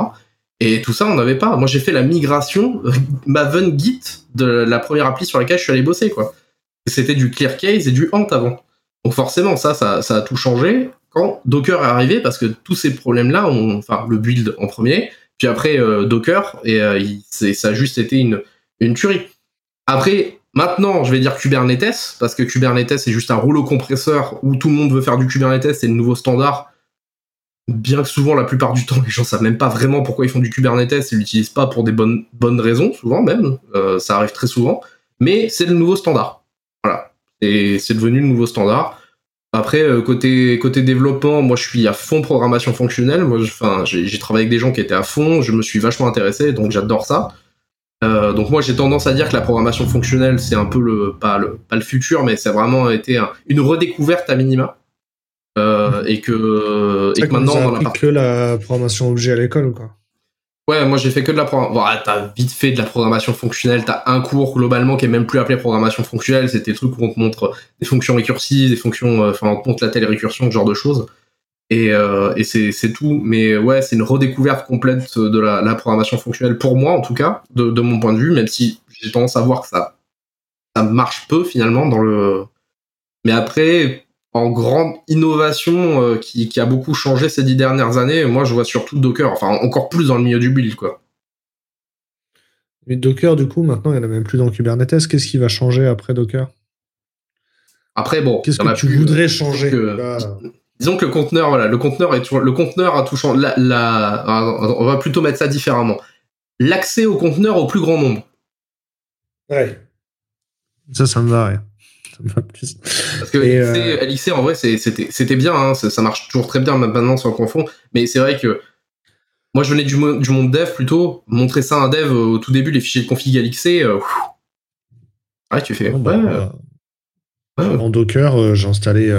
Et tout ça, on n'avait pas. Moi, j'ai fait la migration Maven Git de la première appli sur laquelle je suis allé bosser, quoi. C'était du ClearCase et du Ant avant. Donc forcément, ça, ça, a tout changé quand Docker est arrivé, parce que tous ces problèmes-là, enfin, le build en premier, puis après euh, Docker, et euh, ça a juste été une, une tuerie. Après, maintenant, je vais dire Kubernetes, parce que Kubernetes, c'est juste un rouleau compresseur où tout le monde veut faire du Kubernetes, c'est le nouveau standard bien que souvent, la plupart du temps, les gens savent même pas vraiment pourquoi ils font du Kubernetes, ils l'utilisent pas pour des bonnes, raisons, souvent même, euh, ça arrive très souvent, mais c'est le nouveau standard. Voilà. Et c'est devenu le nouveau standard. Après, euh, côté, développement, moi je suis à fond programmation fonctionnelle. Moi, j'ai travaillé avec des gens qui étaient à fond, je me suis vachement intéressé, donc j'adore ça. Euh, donc moi j'ai tendance à dire que la programmation fonctionnelle c'est un peu le pas le pas le futur mais ça a vraiment été une redécouverte à minima euh, et que, et que maintenant on a que la programmation objet à l'école ou quoi Ouais, moi j'ai fait que de la programmation. Bon, t'as vite fait de la programmation fonctionnelle. T'as un cours globalement qui est même plus appelé programmation fonctionnelle. C'était des trucs où on te montre des fonctions récursives, des fonctions, euh, enfin on te montre la telle récursion, ce genre de choses. Et, euh, et c'est tout. Mais ouais, c'est une redécouverte complète de la, la, programmation fonctionnelle pour moi en tout cas, de, de mon point de vue. Même si j'ai tendance à voir que ça ça marche peu finalement dans le. Mais après, en grande innovation euh, qui, a beaucoup changé ces dix dernières années, moi je vois surtout Docker, enfin encore plus dans le milieu du build quoi. Mais Docker, du coup, maintenant, il n'y en a même plus dans Kubernetes. Qu'est-ce qui va changer après Docker? Après, bon. Qu'est-ce que tu voudrais changer? Disons que le conteneur, voilà, le conteneur est le conteneur a tout changé. on va plutôt mettre ça différemment. L'accès au conteneur au plus grand nombre. Ouais. Ça, ça me va, Parce que LXC, euh, en vrai, c'était bien, hein, ça, marche toujours très bien maintenant sans confond, mais c'est vrai que moi je venais du, du, monde dev plutôt, montrer ça à un dev au tout début, les fichiers de config LXC, euh, ouais, tu fais. Bah, en Docker, euh, j'ai installé.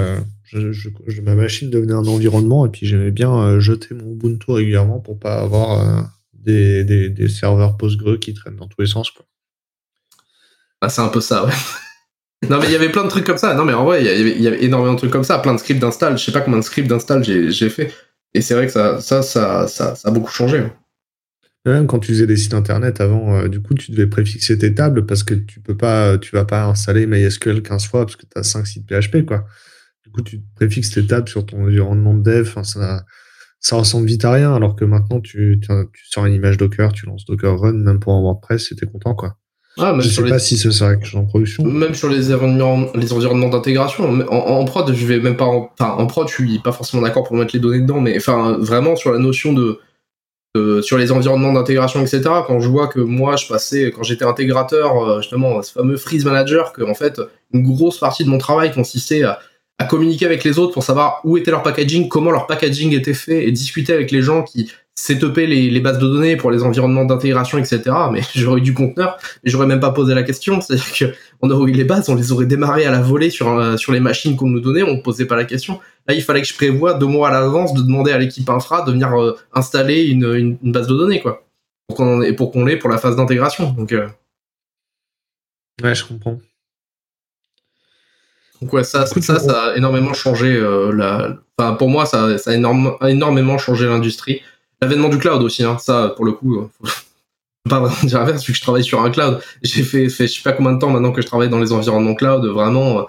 ma machine devenait un environnement et puis j'aimais bien jeter mon Ubuntu régulièrement pour pas avoir des, des, serveurs Postgre qui traînent dans tous les sens. Quoi. Ah, c'est un peu ça, ouais. Non, mais il y avait plein de trucs comme ça. Non, mais en vrai, il y avait, énormément de trucs comme ça. Plein de scripts d'install. Je sais pas combien de scripts d'install j'ai fait. Et c'est vrai que ça, ça, ça, ça, a beaucoup changé. Même quand tu faisais des sites internet avant, euh, du coup, tu devais préfixer tes tables parce que tu peux pas, tu vas pas installer MySQL 15 fois parce que tu as 5 sites PHP, quoi. Du coup, tu préfixes tes tables sur ton environnement de dev. Ça, ressemble vite à rien, alors que maintenant, tu, tu, tu sors une image Docker, tu lances Docker Run, même pour un WordPress, et t'es content, quoi. Ah, même Je sur sais les, pas si ce sera quelque chose en production. même sur les environnements, les environnements d'intégration. En, en prod, je vais même pas en, enfin, en prod, je suis pas forcément d'accord pour mettre les données dedans, mais enfin, vraiment sur la notion de, de- sur les environnements d'intégration, etc. Quand je vois que moi, je passais, quand j'étais intégrateur, euh, justement, ce fameux freeze manager, que en fait, une grosse partie de mon travail consistait à, à communiquer avec les autres pour savoir où était leur packaging, comment leur packaging était fait, et discuter avec les gens qui setupaient les, les bases de données pour les environnements d'intégration, etc. Mais j'aurais eu du conteneur, et j'aurais même pas posé la question. C'est-à-dire que on aurait eu les bases, on les aurait démarrées à la volée sur, euh, sur les machines qu'on nous donnait, on ne posait pas la question. Là, il fallait que je prévoie deux mois à l'avance de demander à l'équipe infra de venir euh, installer une, une, une base de données, quoi. Pour qu'on en ait- pour qu'on l'ait pour la phase d'intégration. Donc, euh, Ouais, je comprends. donc ouais, ça, ça, ça a énormément changé la. Enfin, pour moi, ça, ça a énorme- a énormément changé l'industrie. L'avènement du cloud aussi, hein, ça, pour le coup, pas vraiment dire l'inverse, vu que je travaille sur un cloud. J'ai fait, fait je sais pas combien de temps maintenant que je travaille dans les environnements cloud, vraiment.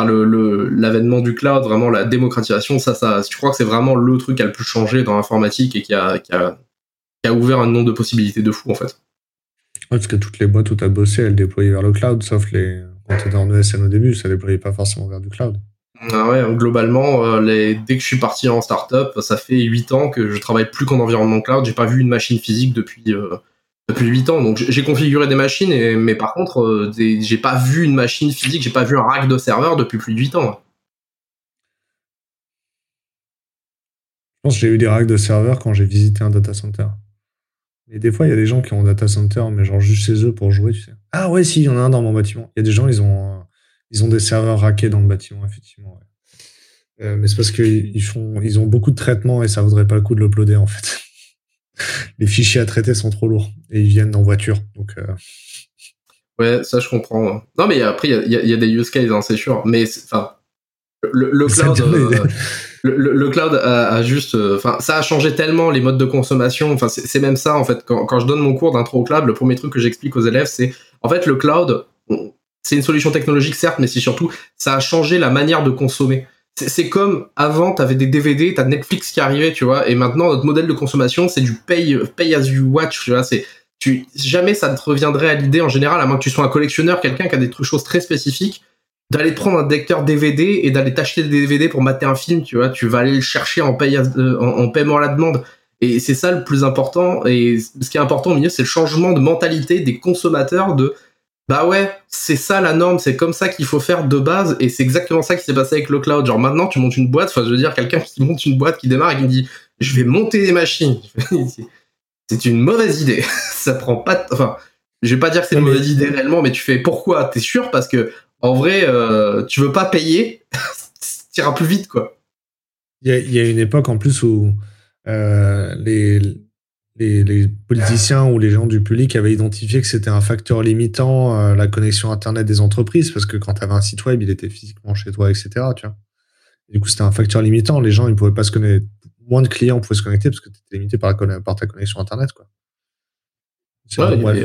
euh, le, l'avènement du cloud, vraiment la démocratisation, ça, ça, je crois que c'est vraiment le truc qui a le plus changé dans l'informatique et qui a, qui a, ouvert un nombre de possibilités de fou, en fait. Parce que toutes les boîtes où tu as bossé, elles déployaient vers le cloud, sauf les. Quand tu étais en ESN au début, ça déployait pas forcément vers du cloud. Ah ouais, globalement, euh, dès que je suis parti en startup, ça fait 8 ans que je travaille plus qu'en environnement cloud. J'ai pas vu une machine physique depuis euh, depuis 8 ans. Donc j'ai configuré des machines, mais par contre, euh, j'ai pas vu une machine physique, j'ai pas vu un rack de serveur depuis plus de 8 ans. Je pense que j'ai eu des racks de serveurs quand j'ai visité un data center. Et des fois, il y a des gens qui ont un data center, mais genre juste chez eux pour jouer, tu sais. Ah ouais, si, il y en a un dans mon bâtiment. Il y a des gens, ils ont, euh, ils ont des serveurs rackés dans le bâtiment, effectivement. ouais. Euh, mais c'est parce qu'ils ils font, ils ont beaucoup de traitements et ça vaudrait pas le coup de l'uploader, en fait. Les fichiers à traiter sont trop lourds et ils viennent en voiture. Donc, euh, Ouais, ça je comprends. Non, mais après, il y a- y, y des use cases, hein, c'est sûr. Mais enfin, le, cloud, euh, le, cloud a, a juste, euh, enfin, ça a changé tellement les modes de consommation. Enfin, c'est c'est même ça en fait. Quand, quand je donne mon cours d'intro au cloud, le premier truc que j'explique aux élèves, c'est en fait le cloud, on- c'est une solution technologique certes, mais c'est surtout ça a changé la manière de consommer. C'est- comme avant, t'avais des DVD, t'as Netflix qui arrivait, tu vois, et maintenant notre modèle de consommation, c'est du pay, pay as you watch, tu vois, c'est tu, jamais ça ne te reviendrait à l'idée en général, à moins que tu sois un collectionneur, quelqu'un qui a des choses très spécifiques, d'aller prendre un lecteur DVD et d'aller t'acheter des DVD pour mater un film, tu vois, tu vas aller le chercher en, paye à- euh, en paiement à la demande. Et c'est ça le plus important. Et ce qui est important au milieu, c'est le changement de mentalité des consommateurs de bah ouais, c'est ça la norme, c'est comme ça qu'il faut faire de base, et c'est exactement ça qui s'est passé avec le cloud. Genre maintenant, tu montes une boîte, enfin je veux dire, quelqu'un qui monte une boîte, qui démarre et qui me dit, je vais monter des machines. c'est une mauvaise idée. ça prend pas, de- enfin, je vais pas dire que c'est une mauvaise idée réellement, mais tu fais pourquoi? T'es sûr? Parce que en vrai, euh, tu veux pas payer, t'iras plus vite quoi. Il y, y a une époque en plus où euh, les, les, les politiciens ou les gens du public avaient identifié que c'était un facteur limitant euh, la connexion Internet des entreprises, parce que quand tu avais un site web, il était physiquement chez toi, etc. Tu vois. Et du coup, c'était un facteur limitant. Les gens, ils pouvaient pas se connecter. Moins de clients pouvaient se connecter parce que tu étais limité par, la conne- par ta connexion Internet. Quoi. C'est- Ouais, avait- mais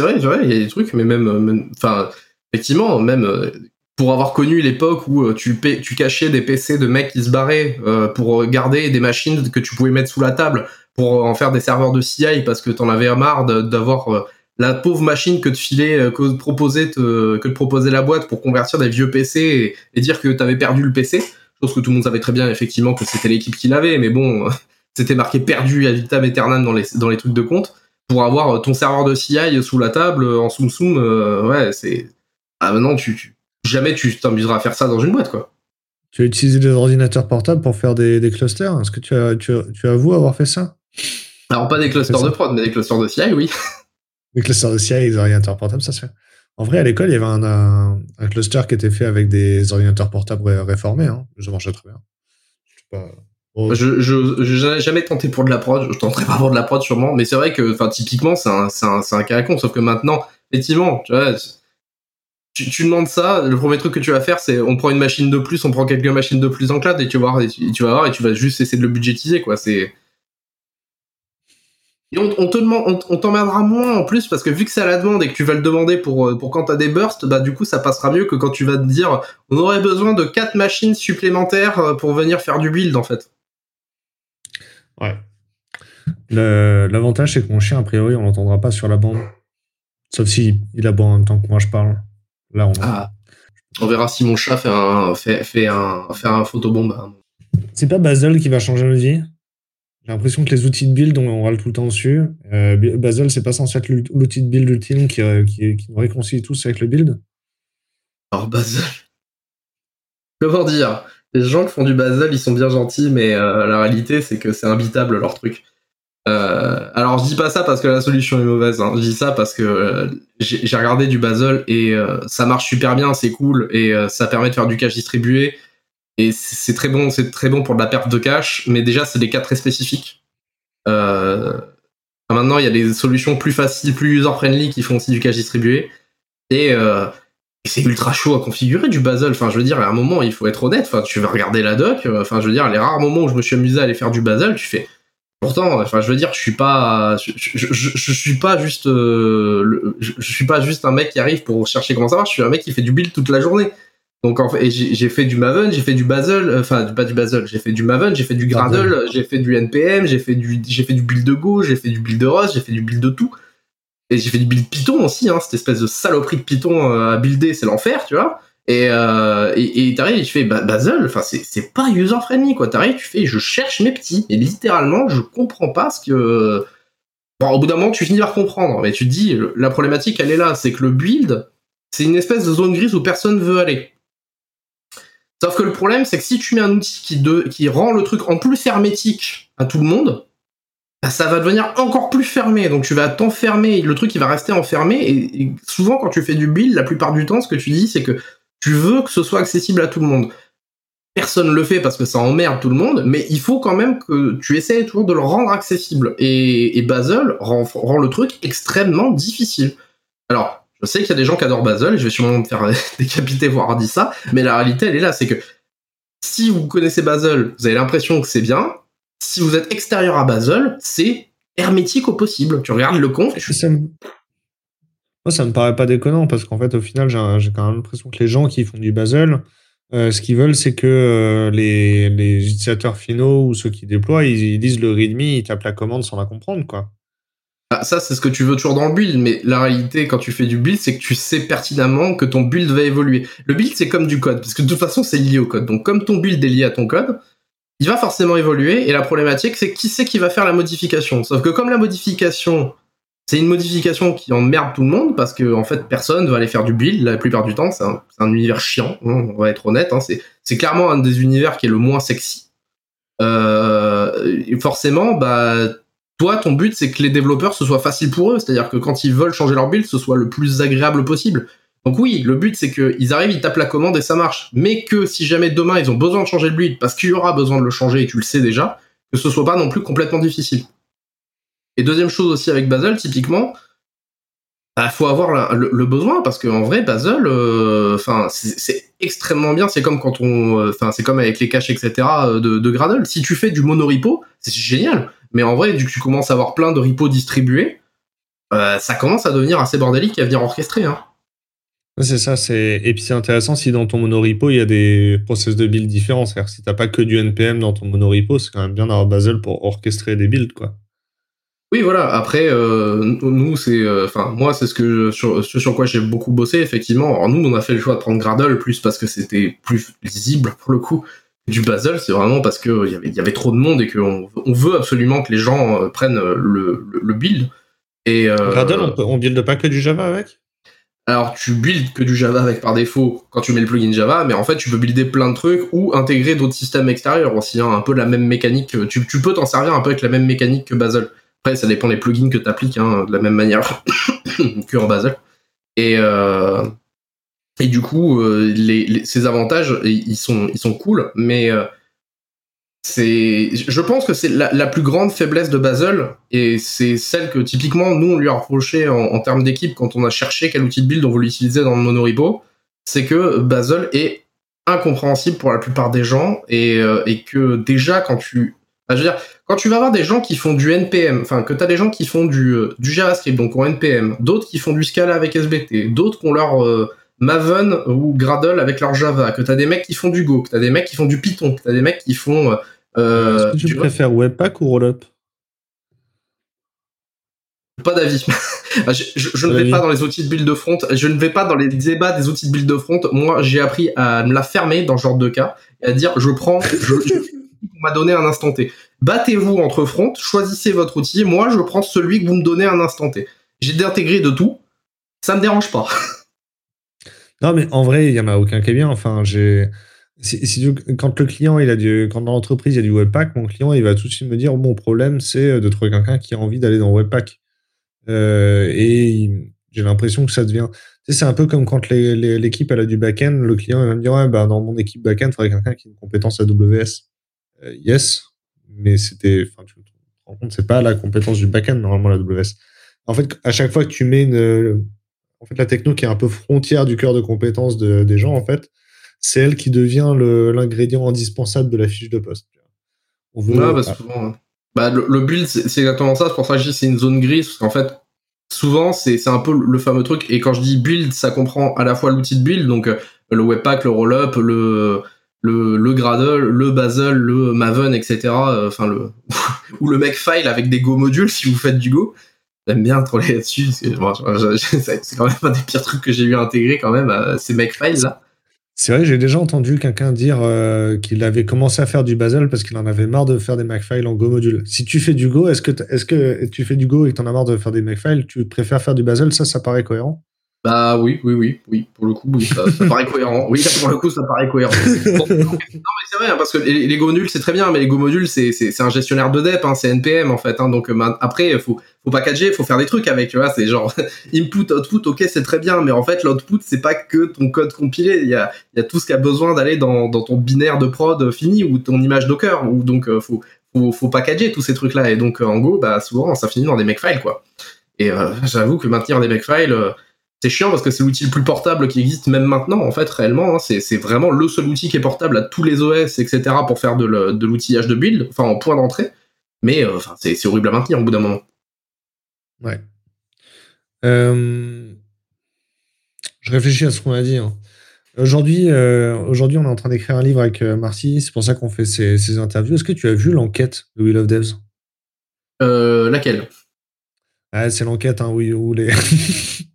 vrai, c'est vrai, il y a des trucs, mais même, euh, enfin, effectivement, même euh, pour avoir connu l'époque où euh, tu, tu cachais des PC de mecs qui se barraient euh, pour garder des machines que tu pouvais mettre sous la table pour en faire des serveurs de CI parce que t'en avais marre d'avoir euh, la pauvre machine que te filait, euh, que te proposait, que te proposait la boîte pour convertir des vieux PC et, et dire que t'avais perdu le PC. Chose que tout le monde savait très bien, effectivement, que c'était l'équipe qui l'avait, mais bon, c'était marqué perdu à vitam aeternam dans les, dans les trucs de compte pour avoir ton serveur de CI sous la table en soum soum, euh, ouais, c'est. Ah, maintenant, tu, tu- jamais tu t'amuseras à faire ça dans une boîte, quoi. Tu as utilisé des ordinateurs portables pour faire des, des clusters Est-ce que tu as, tu, tu avoues avoir fait ça? Alors, pas des clusters de prod, mais des clusters de CI, oui. Des clusters de CI et des ordinateurs portables, ça se fait. En vrai, à l'école, il y avait un, un, un cluster qui était fait avec des ordinateurs portables ré- réformés. Hein. Ça marchait très bien. Je sais pas. Bon, Je, je, je jamais tenté pour de la prod, je tenterai pas pour de la prod sûrement, mais c'est vrai que, enfin, typiquement, c'est un, un, c'est un cas à con, sauf que maintenant, effectivement, tu vois, tu, demandes ça, le premier truc que tu vas faire, c'est on prend une machine de plus, on prend quelques machines de plus en cloud et tu vas voir, et tu, vas voir et tu vas juste essayer de le budgétiser, quoi. C'est demande, on, t'emmerdera moins en plus parce que vu que c'est à la demande et que tu vas le demander pour, euh, pour quand t'as des bursts, bah du coup ça passera mieux que quand tu vas te dire on aurait besoin de 4 machines supplémentaires euh, pour venir faire du build en fait. Ouais. L'avantage c'est que mon chien a priori on l'entendra pas sur la bande. Sauf si il aboie en même temps que moi je parle. Là on. Ah. On verra si mon chat fait un, fait, fait un, fait un photobombe. C'est pas Basil qui va changer notre vie? J'ai l'impression que les outils de build, on râle tout le temps dessus. Euh, Bazel, c'est pas censé être l'outil de build ultime qui, euh, qui, qui, nous réconcilie tous avec le build? Alors, Bazel. Comment dire? Les gens qui font du Bazel, ils sont bien gentils, mais euh, la réalité, c'est que c'est imbitable leur truc. Euh, alors, je dis pas ça parce que la solution est mauvaise. Hein. Je dis ça parce que euh, j'ai regardé du Bazel et ça marche super bien, c'est cool et ça permet de faire du cache distribué et c'est très bon, c'est très bon pour de la perte de cash, mais déjà c'est des cas très spécifiques. Euh, maintenant, il y a des solutions plus faciles, plus user-friendly qui font aussi du cache distribué. Et, euh, c'est ultra chaud à configurer du Basel. Enfin, je veux dire, à un moment, il faut être honnête. Enfin, tu vas regarder la doc. Euh, enfin, je veux dire, les rares moments où je me suis amusé à aller faire du Basel, tu fais. Pourtant, enfin, je veux dire, je suis pas, je, je, suis pas juste, je, je, suis pas juste un mec qui arrive pour chercher comment ça marche. Je suis un mec qui fait du build toute la journée. Donc en fait, j'ai fait du Maven, j'ai fait du Basel, euh, enfin pas du Basel, j'ai fait du Maven, j'ai fait du Gradle, j'ai fait du NPM, j'ai fait du j'ai fait du build de Go, j'ai fait du build de Rust, j'ai fait du build de tout. Et j'ai fait du build Python aussi, hein, cette espèce de saloperie de Python euh, à builder, c'est l'enfer, tu vois. Et euh, et t'arrives, tu fais bah, Basel, enfin c'est c'est pas user friendly quoi. T'arrives, tu fais je cherche mes petits, et littéralement je comprends pas ce que. Bon, au bout d'un moment tu finis par comprendre, mais tu te dis la problématique elle est là, c'est que le build c'est une espèce de zone grise où personne veut aller. Sauf que le problème, c'est que si tu mets un outil qui, qui rend le truc en plus hermétique à tout le monde, bah, ça va devenir encore plus fermé. Donc tu vas t'enfermer, le truc il va rester enfermé. Et, souvent, quand tu fais du build, la plupart du temps, ce que tu dis, c'est que tu veux que ce soit accessible à tout le monde. Personne le fait parce que ça emmerde tout le monde, mais il faut quand même que tu essaies toujours de le rendre accessible. Et, et Basel rend, le truc extrêmement difficile. Alors, je sais qu'il y a des gens qui adorent Basel, je vais sûrement me faire décapiter voir dit ça, mais la réalité elle est là, c'est que si vous connaissez Basel, vous avez l'impression que c'est bien. Si vous êtes extérieur à Basel, c'est hermétique au possible. Tu regardes le conf. Je... Me... Moi, ça me paraît pas déconnant parce qu'en fait, au final, j'ai quand même l'impression que les gens qui font du Basel, euh, ce qu'ils veulent, c'est que euh, les, les, utilisateurs finaux ou ceux qui déploient, ils, lisent le README, ils tapent la commande sans la comprendre, quoi. Ah, ça, c'est ce que tu veux toujours dans le build, mais la réalité, quand tu fais du build, c'est que tu sais pertinemment que ton build va évoluer. Le build, c'est comme du code, parce que de toute façon, c'est lié au code. Donc, comme ton build est lié à ton code, il va forcément évoluer, et la problématique, c'est qui c'est qui va faire la modification. Sauf que comme la modification, c'est une modification qui emmerde tout le monde, parce que, en fait, personne va aller faire du build, la plupart du temps, c'est un, univers chiant, hein, on va être honnête, hein. c'est clairement un des univers qui est le moins sexy. Euh, forcément, bah, toi, ton but, c'est que les développeurs, ce soit facile pour eux. C'est-à-dire que quand ils veulent changer leur build, ce soit le plus agréable possible. Donc oui, le but, c'est qu'ils arrivent, ils tapent la commande et ça marche. Mais que si jamais demain, ils ont besoin de changer le build, parce qu'il y aura besoin de le changer et tu le sais déjà, que ce soit pas non plus complètement difficile. Et deuxième chose aussi avec Basel, typiquement, il bah, faut avoir le, besoin parce qu'en vrai Basel, euh, c'est extrêmement bien. C'est comme quand on, euh, enfin c'est comme avec les caches etc euh, de, Gradle. Si tu fais du monorepo, c'est génial. Mais en vrai, du coup, tu commences à avoir plein de repos distribués, ça commence à devenir assez bordélique à venir orchestrer. Hein. C'est ça, c'est et puis c'est intéressant si dans ton monorepo il y a des process de build différents. C'est-à-dire si t'as pas que du npm dans ton monorepo, c'est quand même bien d'avoir Basel pour orchestrer des builds, quoi. Oui, voilà. Après, euh, nous, c'est, euh, enfin, moi, c'est ce que sur, sur quoi j'ai beaucoup bossé, effectivement. Alors nous, on a fait le choix de prendre Gradle plus parce que c'était plus lisible pour le coup du Basel, c'est vraiment parce que y avait, y avait trop de monde et qu'on on veut absolument que les gens euh, prennent le, le, build. Et Gradle, on, on build pas que du Java avec? Alors tu builds que du Java avec par défaut quand tu mets le plugin Java, mais en fait tu peux builder plein de trucs ou intégrer d'autres systèmes extérieurs aussi, hein, un peu la même mécanique. Tu, tu peux t'en servir un peu avec la même mécanique que Basel. Après ça dépend des plugins que tu appliques hein, de la même manière que en Basel. Et, euh, et du coup, euh, les, ces avantages, ils sont, ils sont cool, mais euh, c'est, je pense que c'est la, plus grande faiblesse de Basel et c'est celle que typiquement nous on lui a reproché en, termes d'équipe quand on a cherché quel outil de build on voulait utiliser dans le monorepo, c'est que Basel est incompréhensible pour la plupart des gens et, et que déjà quand tu, je veux dire, quand tu vas avoir des gens qui font du NPM, enfin que tu as des gens qui font du, euh, du JavaScript donc en NPM, d'autres qui font du Scala avec SBT, d'autres qui ont leur euh, Maven ou Gradle avec leur Java, que tu as des mecs qui font du Go, que tu as des mecs qui font du Python, que tu as des mecs qui font euh, Est-ce que tu, préfères Webpack ou Rollup? Pas d'avis. Je, ne vais pas dans les outils de build de front. Je ne vais pas dans les débats des outils de build de front. Moi, j'ai appris à me la fermer dans ce genre de cas et à dire je prends, je, on m'a donné un instant T. Battez-vous entre front, choisissez votre outil. Moi, je prends celui que vous me donnez un instant T. J'ai déintégré de tout. Ça me dérange pas. Non, mais en vrai, il y en a aucun qui est bien. Enfin, j'ai quand le client, il a du, quand dans l'entreprise il y a du Webpack, mon client, il va tout de suite me dire bon, problème, c'est de trouver quelqu'un qui a envie d'aller dans Webpack. Euh, et j'ai l'impression que ça devient. C'est un peu comme quand l'équipe elle a du back-end, le client va me dire ouais, bah, dans mon équipe back-end, il faudrait quelqu'un qui a une compétence AWS. Euh, yes, mais c'était. Enfin, tu te rends compte, c'est pas la compétence du back-end normalement l'AWS. En fait, à chaque fois que tu mets une. En fait, la techno qui est un peu frontière du cœur de compétences des gens, en fait, c'est elle qui devient l'ingrédient indispensable de la fiche de poste. On veut, bah, souvent, bah, le, build, c'est exactement ça. C'est pour ça que je dis c'est une zone grise, parce qu'en fait, souvent, c'est un peu le fameux truc. Et quand je dis build, ça comprend à la fois l'outil de build, donc euh, le Webpack, le Rollup, le, le, le Gradle, le Basel, le Maven, etc. Euh, enfin, le, ou le Makefile avec des Go modules si vous faites du Go. J'aime bien troller là-dessus. C'est quand même pas des pires trucs que j'ai eu intégrer quand même, euh, ces Makefile là. C'est vrai, j'ai déjà entendu quelqu'un dire euh, qu'il avait commencé à faire du Basel parce qu'il en avait marre de faire des Makefile en Go module. Si tu fais du Go, est-ce que, est que tu fais du Go et que tu en as marre de faire des Makefile, tu préfères faire du Basel Ça, ça paraît cohérent Bah oui, oui, oui, oui. Pour le coup, oui, ça, paraît cohérent. Oui, pour le coup, ça paraît cohérent. non, mais c'est vrai, hein, parce que les, Go modules, c'est très bien, mais les Go modules, c'est un gestionnaire de dep, hein, c'est NPM en fait. Hein, donc après, il faut faut packager, faut faire des trucs avec, tu vois, c'est genre input, output, ok, c'est très bien, mais en fait, l'output, c'est pas que ton code compilé, il y a, y a tout ce qui a besoin d'aller dans, dans ton binaire de prod fini ou ton image Docker, ou donc euh, faut, faut, faut packager tous ces trucs-là, et donc en Go, bah souvent, ça finit dans des makefiles, quoi. Et euh, j'avoue que maintenir des makefiles, euh, c'est chiant parce que c'est l'outil le plus portable qui existe même maintenant, en fait, réellement, hein, c'est vraiment le seul outil qui est portable à tous les OS, etc., pour faire de l'outillage de build, enfin en point d'entrée, mais enfin c'est horrible à maintenir au bout d'un moment. Ouais. Euh, je réfléchis à ce qu'on a dit. Hein. Aujourd'hui, euh, aujourd'hui, on est en train d'écrire un livre avec euh, Marcy. C'est pour ça qu'on fait ces, interviews. Est-ce que tu as vu l'enquête de Will of Devs? Laquelle? Ah, C'est l'enquête hein, où, les...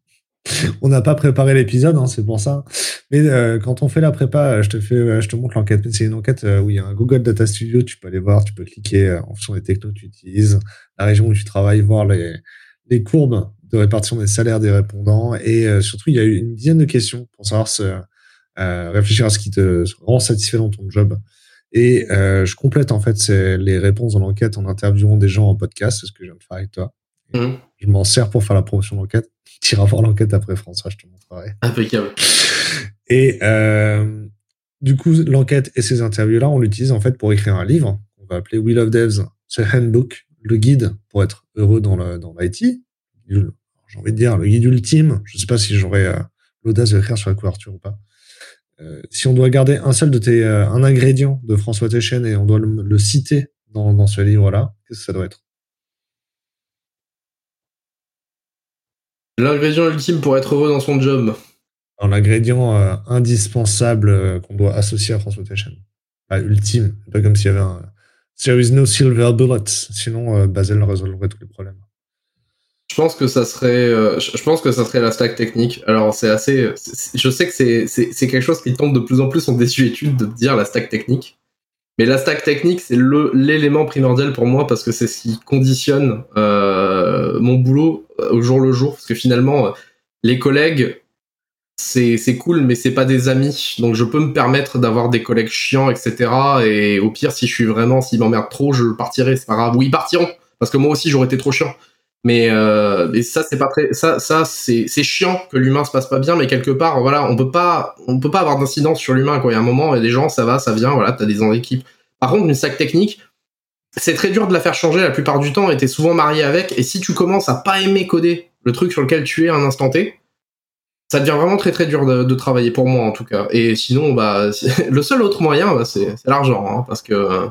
on n'a pas préparé l'épisode, hein, c'est pour ça. Mais quand on fait la prépa, je te fais, je te montre l'enquête. C'est une enquête où il y a un Google Data Studio. Tu peux aller voir, tu peux cliquer en fonction des technos que tu utilises, la région où tu travailles, voir les, courbes de répartition des salaires des répondants. Et euh, surtout, il y a eu une dizaine de questions pour savoir euh, réfléchir à ce qui te rend satisfait dans ton job. Et euh, je complète en fait les réponses dans l'enquête en interviewant des gens en podcast, c'est ce que je viens de faire avec toi. Mmh. Je m'en sers pour faire la promotion de l'enquête. Tu iras voir l'enquête après François, je te montrerai. Impeccable. Et du coup, l'enquête et ces interviews-là, on l'utilise en fait pour écrire un livre qu'on va appeler Will of Devs, c'est Handbook, le guide pour être heureux dans l'IT. J'ai envie de dire le guide ultime. Je ne sais pas si j'aurais euh, l'audace de l'écrire sur la couverture ou pas. Euh, si on doit garder un seul de tes, euh, un ingrédient de François Téchen et on doit le, citer dans, dans ce livre-là, qu'est-ce que ça doit être? L'ingrédient ultime pour être heureux dans son job. L'ingrédient indispensable qu'on doit associer à François Téchen. Pas ultime, pas comme s'il y avait un, There is no silver bullet. Sinon, euh, Basel résolverait tous les problèmes. Je pense que ça serait, euh, je pense que ça serait la stack technique. Alors c'est assez, je sais que c'est, c'est, quelque chose qui tombe de plus en plus en désuétude de dire la stack technique. Mais la stack technique, c'est l'élément primordial pour moi parce que c'est ce qui conditionne euh, mon boulot au jour le jour. Parce que finalement, les collègues, c'est cool, mais c'est pas des amis. Donc je peux me permettre d'avoir des collègues chiants, etc. Et au pire, si je suis vraiment, s'ils m'emmerdent trop, je partirai. C'est pas grave. Oui, ils partiront. Parce que moi aussi, j'aurais été trop chiant. Mais, euh, ça, c'est pas très, ça, ça, c'est, chiant que l'humain se passe pas bien, mais quelque part, voilà, on peut pas, on peut pas avoir d'incidence sur l'humain, quoi. Il y a un moment, et les gens, ça va, ça vient, voilà, t'as des équipes. Par contre, une stack technique, c'est très dur de la faire changer la plupart du temps et t'es souvent marié avec. Et si tu commences à pas aimer coder le truc sur lequel tu es un instant T, ça devient vraiment très très dur de, travailler pour moi en tout cas. Et sinon, bah, le seul autre moyen, bah, c'est l'argent, hein, parce que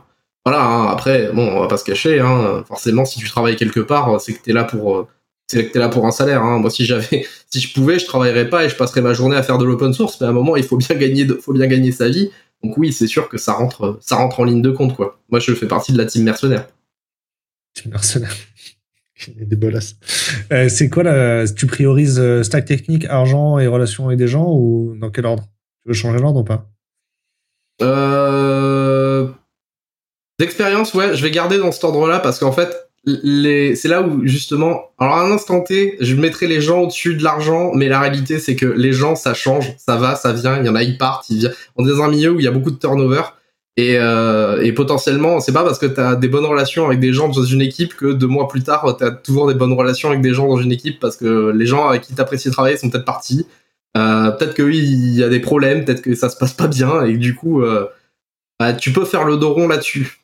voilà. Hein, après, bon, on va pas se cacher. Hein, forcément, si tu travailles quelque part, c'est que t'es là pour c'est que t'es là pour un salaire. Hein. Moi, si j'avais, si je pouvais, je travaillerais pas et je passerais ma journée à faire de l'open source. Mais à un moment, il faut bien gagner, faut bien gagner sa vie. Donc oui, c'est sûr que ça rentre, ça rentre en ligne de compte, quoi. Moi, je fais partie de la team mercenaire. Team mercenaire. des bolasses. Euh, c'est quoi la, tu priorises euh, stack technique, argent et relations avec des gens ou dans quel ordre? Tu veux changer l'ordre ou pas? Euh... D'expérience, ouais, je vais garder dans cet ordre-là parce qu'en fait, c'est là où justement, alors à un instant T, je mettrai les gens au-dessus de l'argent, mais la réalité c'est que les gens ça change, ça va, ça vient, il y en a ils partent, ils viennent. On est dans un milieu où il y a beaucoup de turnover et, euh, et potentiellement c'est pas parce que tu des bonnes relations avec des gens dans une équipe que deux mois plus tard tu as toujours des bonnes relations avec des gens dans une équipe parce que les gens avec qui t'apprécies travailler sont peut-être partis, euh, peut-être que oui il y a des problèmes, peut-être que ça se passe pas bien et du coup euh, bah, tu peux faire le dos là-dessus.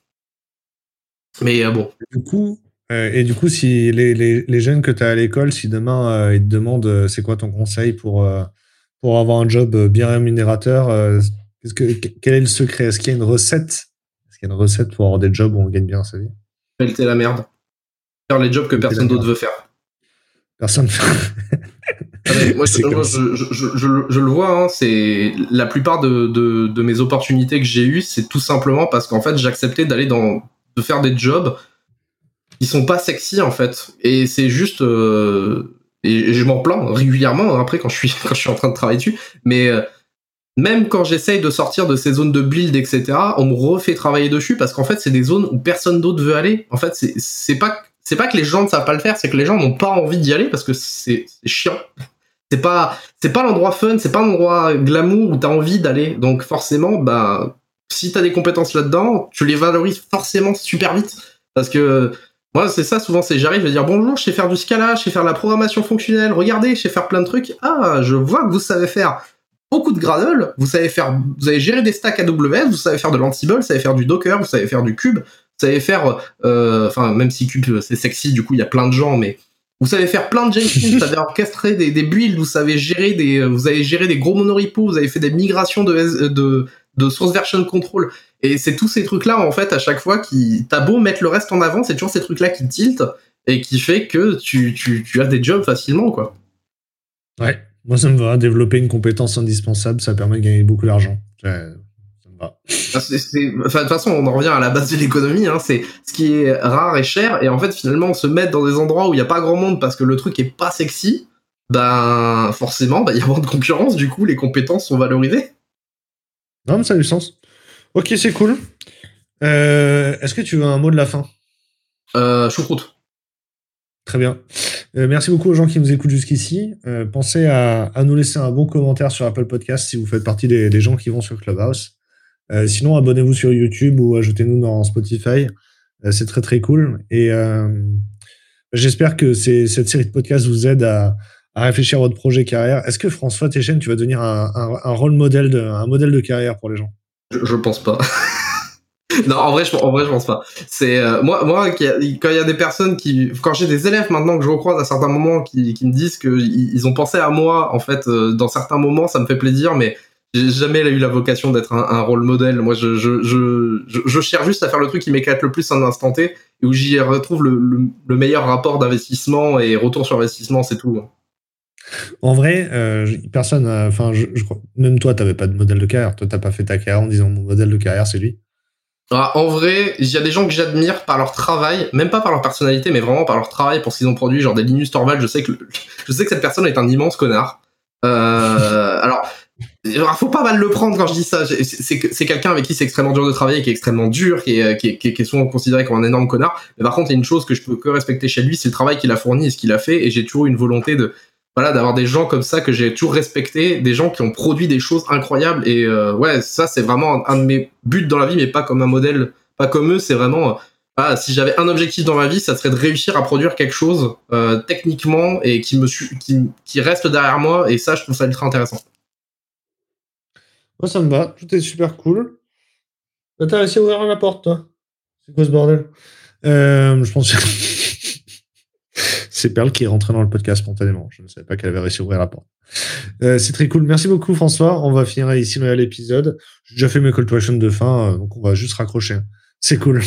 Mais bon. Du coup, euh, et du coup, si les, les, les jeunes que tu as à l'école, si demain euh, ils te demandent euh, c'est quoi ton conseil pour, pour avoir un job bien rémunérateur, que, quel est le secret? Est-ce qu'il y a une recette? Est-ce qu'il y a une recette pour avoir des jobs où on gagne bien sa vie? Pelleter la merde. Faire les jobs que personne d'autre veut faire. Personne. Ah, moi, je, je, je, je, le vois, hein, c'est la plupart de, de, de, mes opportunités que j'ai eues, c'est tout simplement parce qu'en fait, j'acceptais d'aller dans, de faire des jobs ils sont pas sexy en fait. Et c'est juste euh, et je m'en plains régulièrement hein, après quand je suis quand je suis en train de travailler dessus. Mais euh, même quand j'essaye de sortir de ces zones de build, etc., on me refait travailler dessus parce qu'en fait c'est des zones où personne d'autre veut aller. En fait c'est c'est pas c'est pas que les gens ne savent pas le faire, c'est que les gens n'ont pas envie d'y aller parce que c'est chiant. C'est pas c'est pas l'endroit fun, c'est pas l'endroit glamour où t'as envie d'aller. Donc forcément, bah si t'as des compétences là-dedans, tu les valorises forcément super vite parce que moi, c'est ça, souvent, c'est j'arrive, vais dire bonjour, je sais faire du Scala, je sais faire la programmation fonctionnelle, regardez, je sais faire plein de trucs. Ah, je vois que vous savez faire beaucoup de Gradle, vous savez faire, vous avez géré des stacks AWS, vous savez faire de l'Ansible, vous savez faire du Docker, vous savez faire du Cube, vous savez faire, euh, enfin, même si Cube c'est sexy, du coup, il y a plein de gens, mais vous savez faire plein de Jenkins, vous savez orchestrer des, des builds, vous savez gérer des, vous avez géré des gros monorepos, vous avez fait des migrations de, de, de source version control. Et c'est tous ces trucs-là, en fait, à chaque fois, qui, t'as beau mettre le reste en avant, c'est toujours ces trucs-là qui tiltent et qui fait que tu, tu, tu, as des jobs facilement, quoi. Ouais, moi ça me va. Développer une compétence indispensable, ça permet de gagner beaucoup d'argent. Ça me va. Ah, de toute façon, on en revient à la base de l'économie. Hein, c'est ce qui est rare et cher. Et en fait, finalement, se mettre dans des endroits où il n'y a pas grand monde parce que le truc est pas sexy, ben forcément, ben, il y a moins de concurrence. Du coup, les compétences sont valorisées. Non, mais ça a du sens. Ok, c'est cool. Euh, est-ce que tu veux un mot de la fin? Euh, Choucroute. Très bien. Euh, merci beaucoup aux gens qui nous écoutent jusqu'ici. Euh, pensez à, nous laisser un bon commentaire sur Apple Podcast si vous faites partie des, gens qui vont sur Clubhouse. sinon, abonnez-vous sur YouTube ou ajoutez-nous dans Spotify. c'est très très cool. Et j'espère que cette série de podcasts vous aide à, réfléchir à votre projet carrière. Est-ce que François Téchen, tu vas devenir un, un, rôle modèle de, un modèle de carrière pour les gens? Je, pense pas. non, en vrai, je, en vrai, je pense pas. C'est euh, moi, moi, quand il y a des personnes qui, quand j'ai des élèves maintenant que je recroise à certains moments qui, qui me disent qu'ils ils ont pensé à moi, en fait, euh, dans certains moments, ça me fait plaisir, mais j'ai jamais eu la vocation d'être un, un, rôle modèle. Moi, je, je, je, je, cherche juste à faire le truc qui m'éclate le plus en instant T et où j'y retrouve le, le, meilleur rapport d'investissement et retour sur investissement, c'est tout. En vrai, euh, personne, enfin, je, même toi, t'avais pas de modèle de carrière. Toi, t'as pas fait ta carrière en disant mon modèle de carrière, c'est lui. Ah, en vrai, il y a des gens que j'admire par leur travail, même pas par leur personnalité, mais vraiment par leur travail pour ce qu'ils ont produit. Genre des Linus Torvald, je sais que je sais que cette personne est un immense connard. Euh, alors, il faut pas mal le prendre quand je dis ça. C'est quelqu'un avec qui c'est extrêmement dur de travailler, qui est extrêmement dur, qui est, qui est, qui est souvent considéré comme un énorme connard. Mais par contre, il y a une chose que je peux que respecter chez lui, c'est le travail qu'il a fourni et ce qu'il a fait. Et j'ai toujours une volonté de voilà d'avoir des gens comme ça que j'ai toujours respecté des gens qui ont produit des choses incroyables et euh, ouais ça c'est vraiment un, de mes buts dans la vie mais pas comme un modèle pas comme eux. C'est vraiment ah, si j'avais un objectif dans ma vie ça serait de réussir à produire quelque chose euh, techniquement et qui me qui, qui reste derrière moi et ça je trouve ça ultra intéressant. Moi ça me va. Tout est super cool. T'as réussi à ouvrir la porte, toi. C'est quoi ce bordel? Euh, Je pense que c'est Perle qui est rentrée dans le podcast spontanément. Je ne savais pas qu'elle avait réussi à ouvrir la porte. Euh, c'est très cool. Merci beaucoup, François. On va finir ici l'épisode. J'ai déjà fait mes call de fin, euh, donc on va juste raccrocher. C'est cool.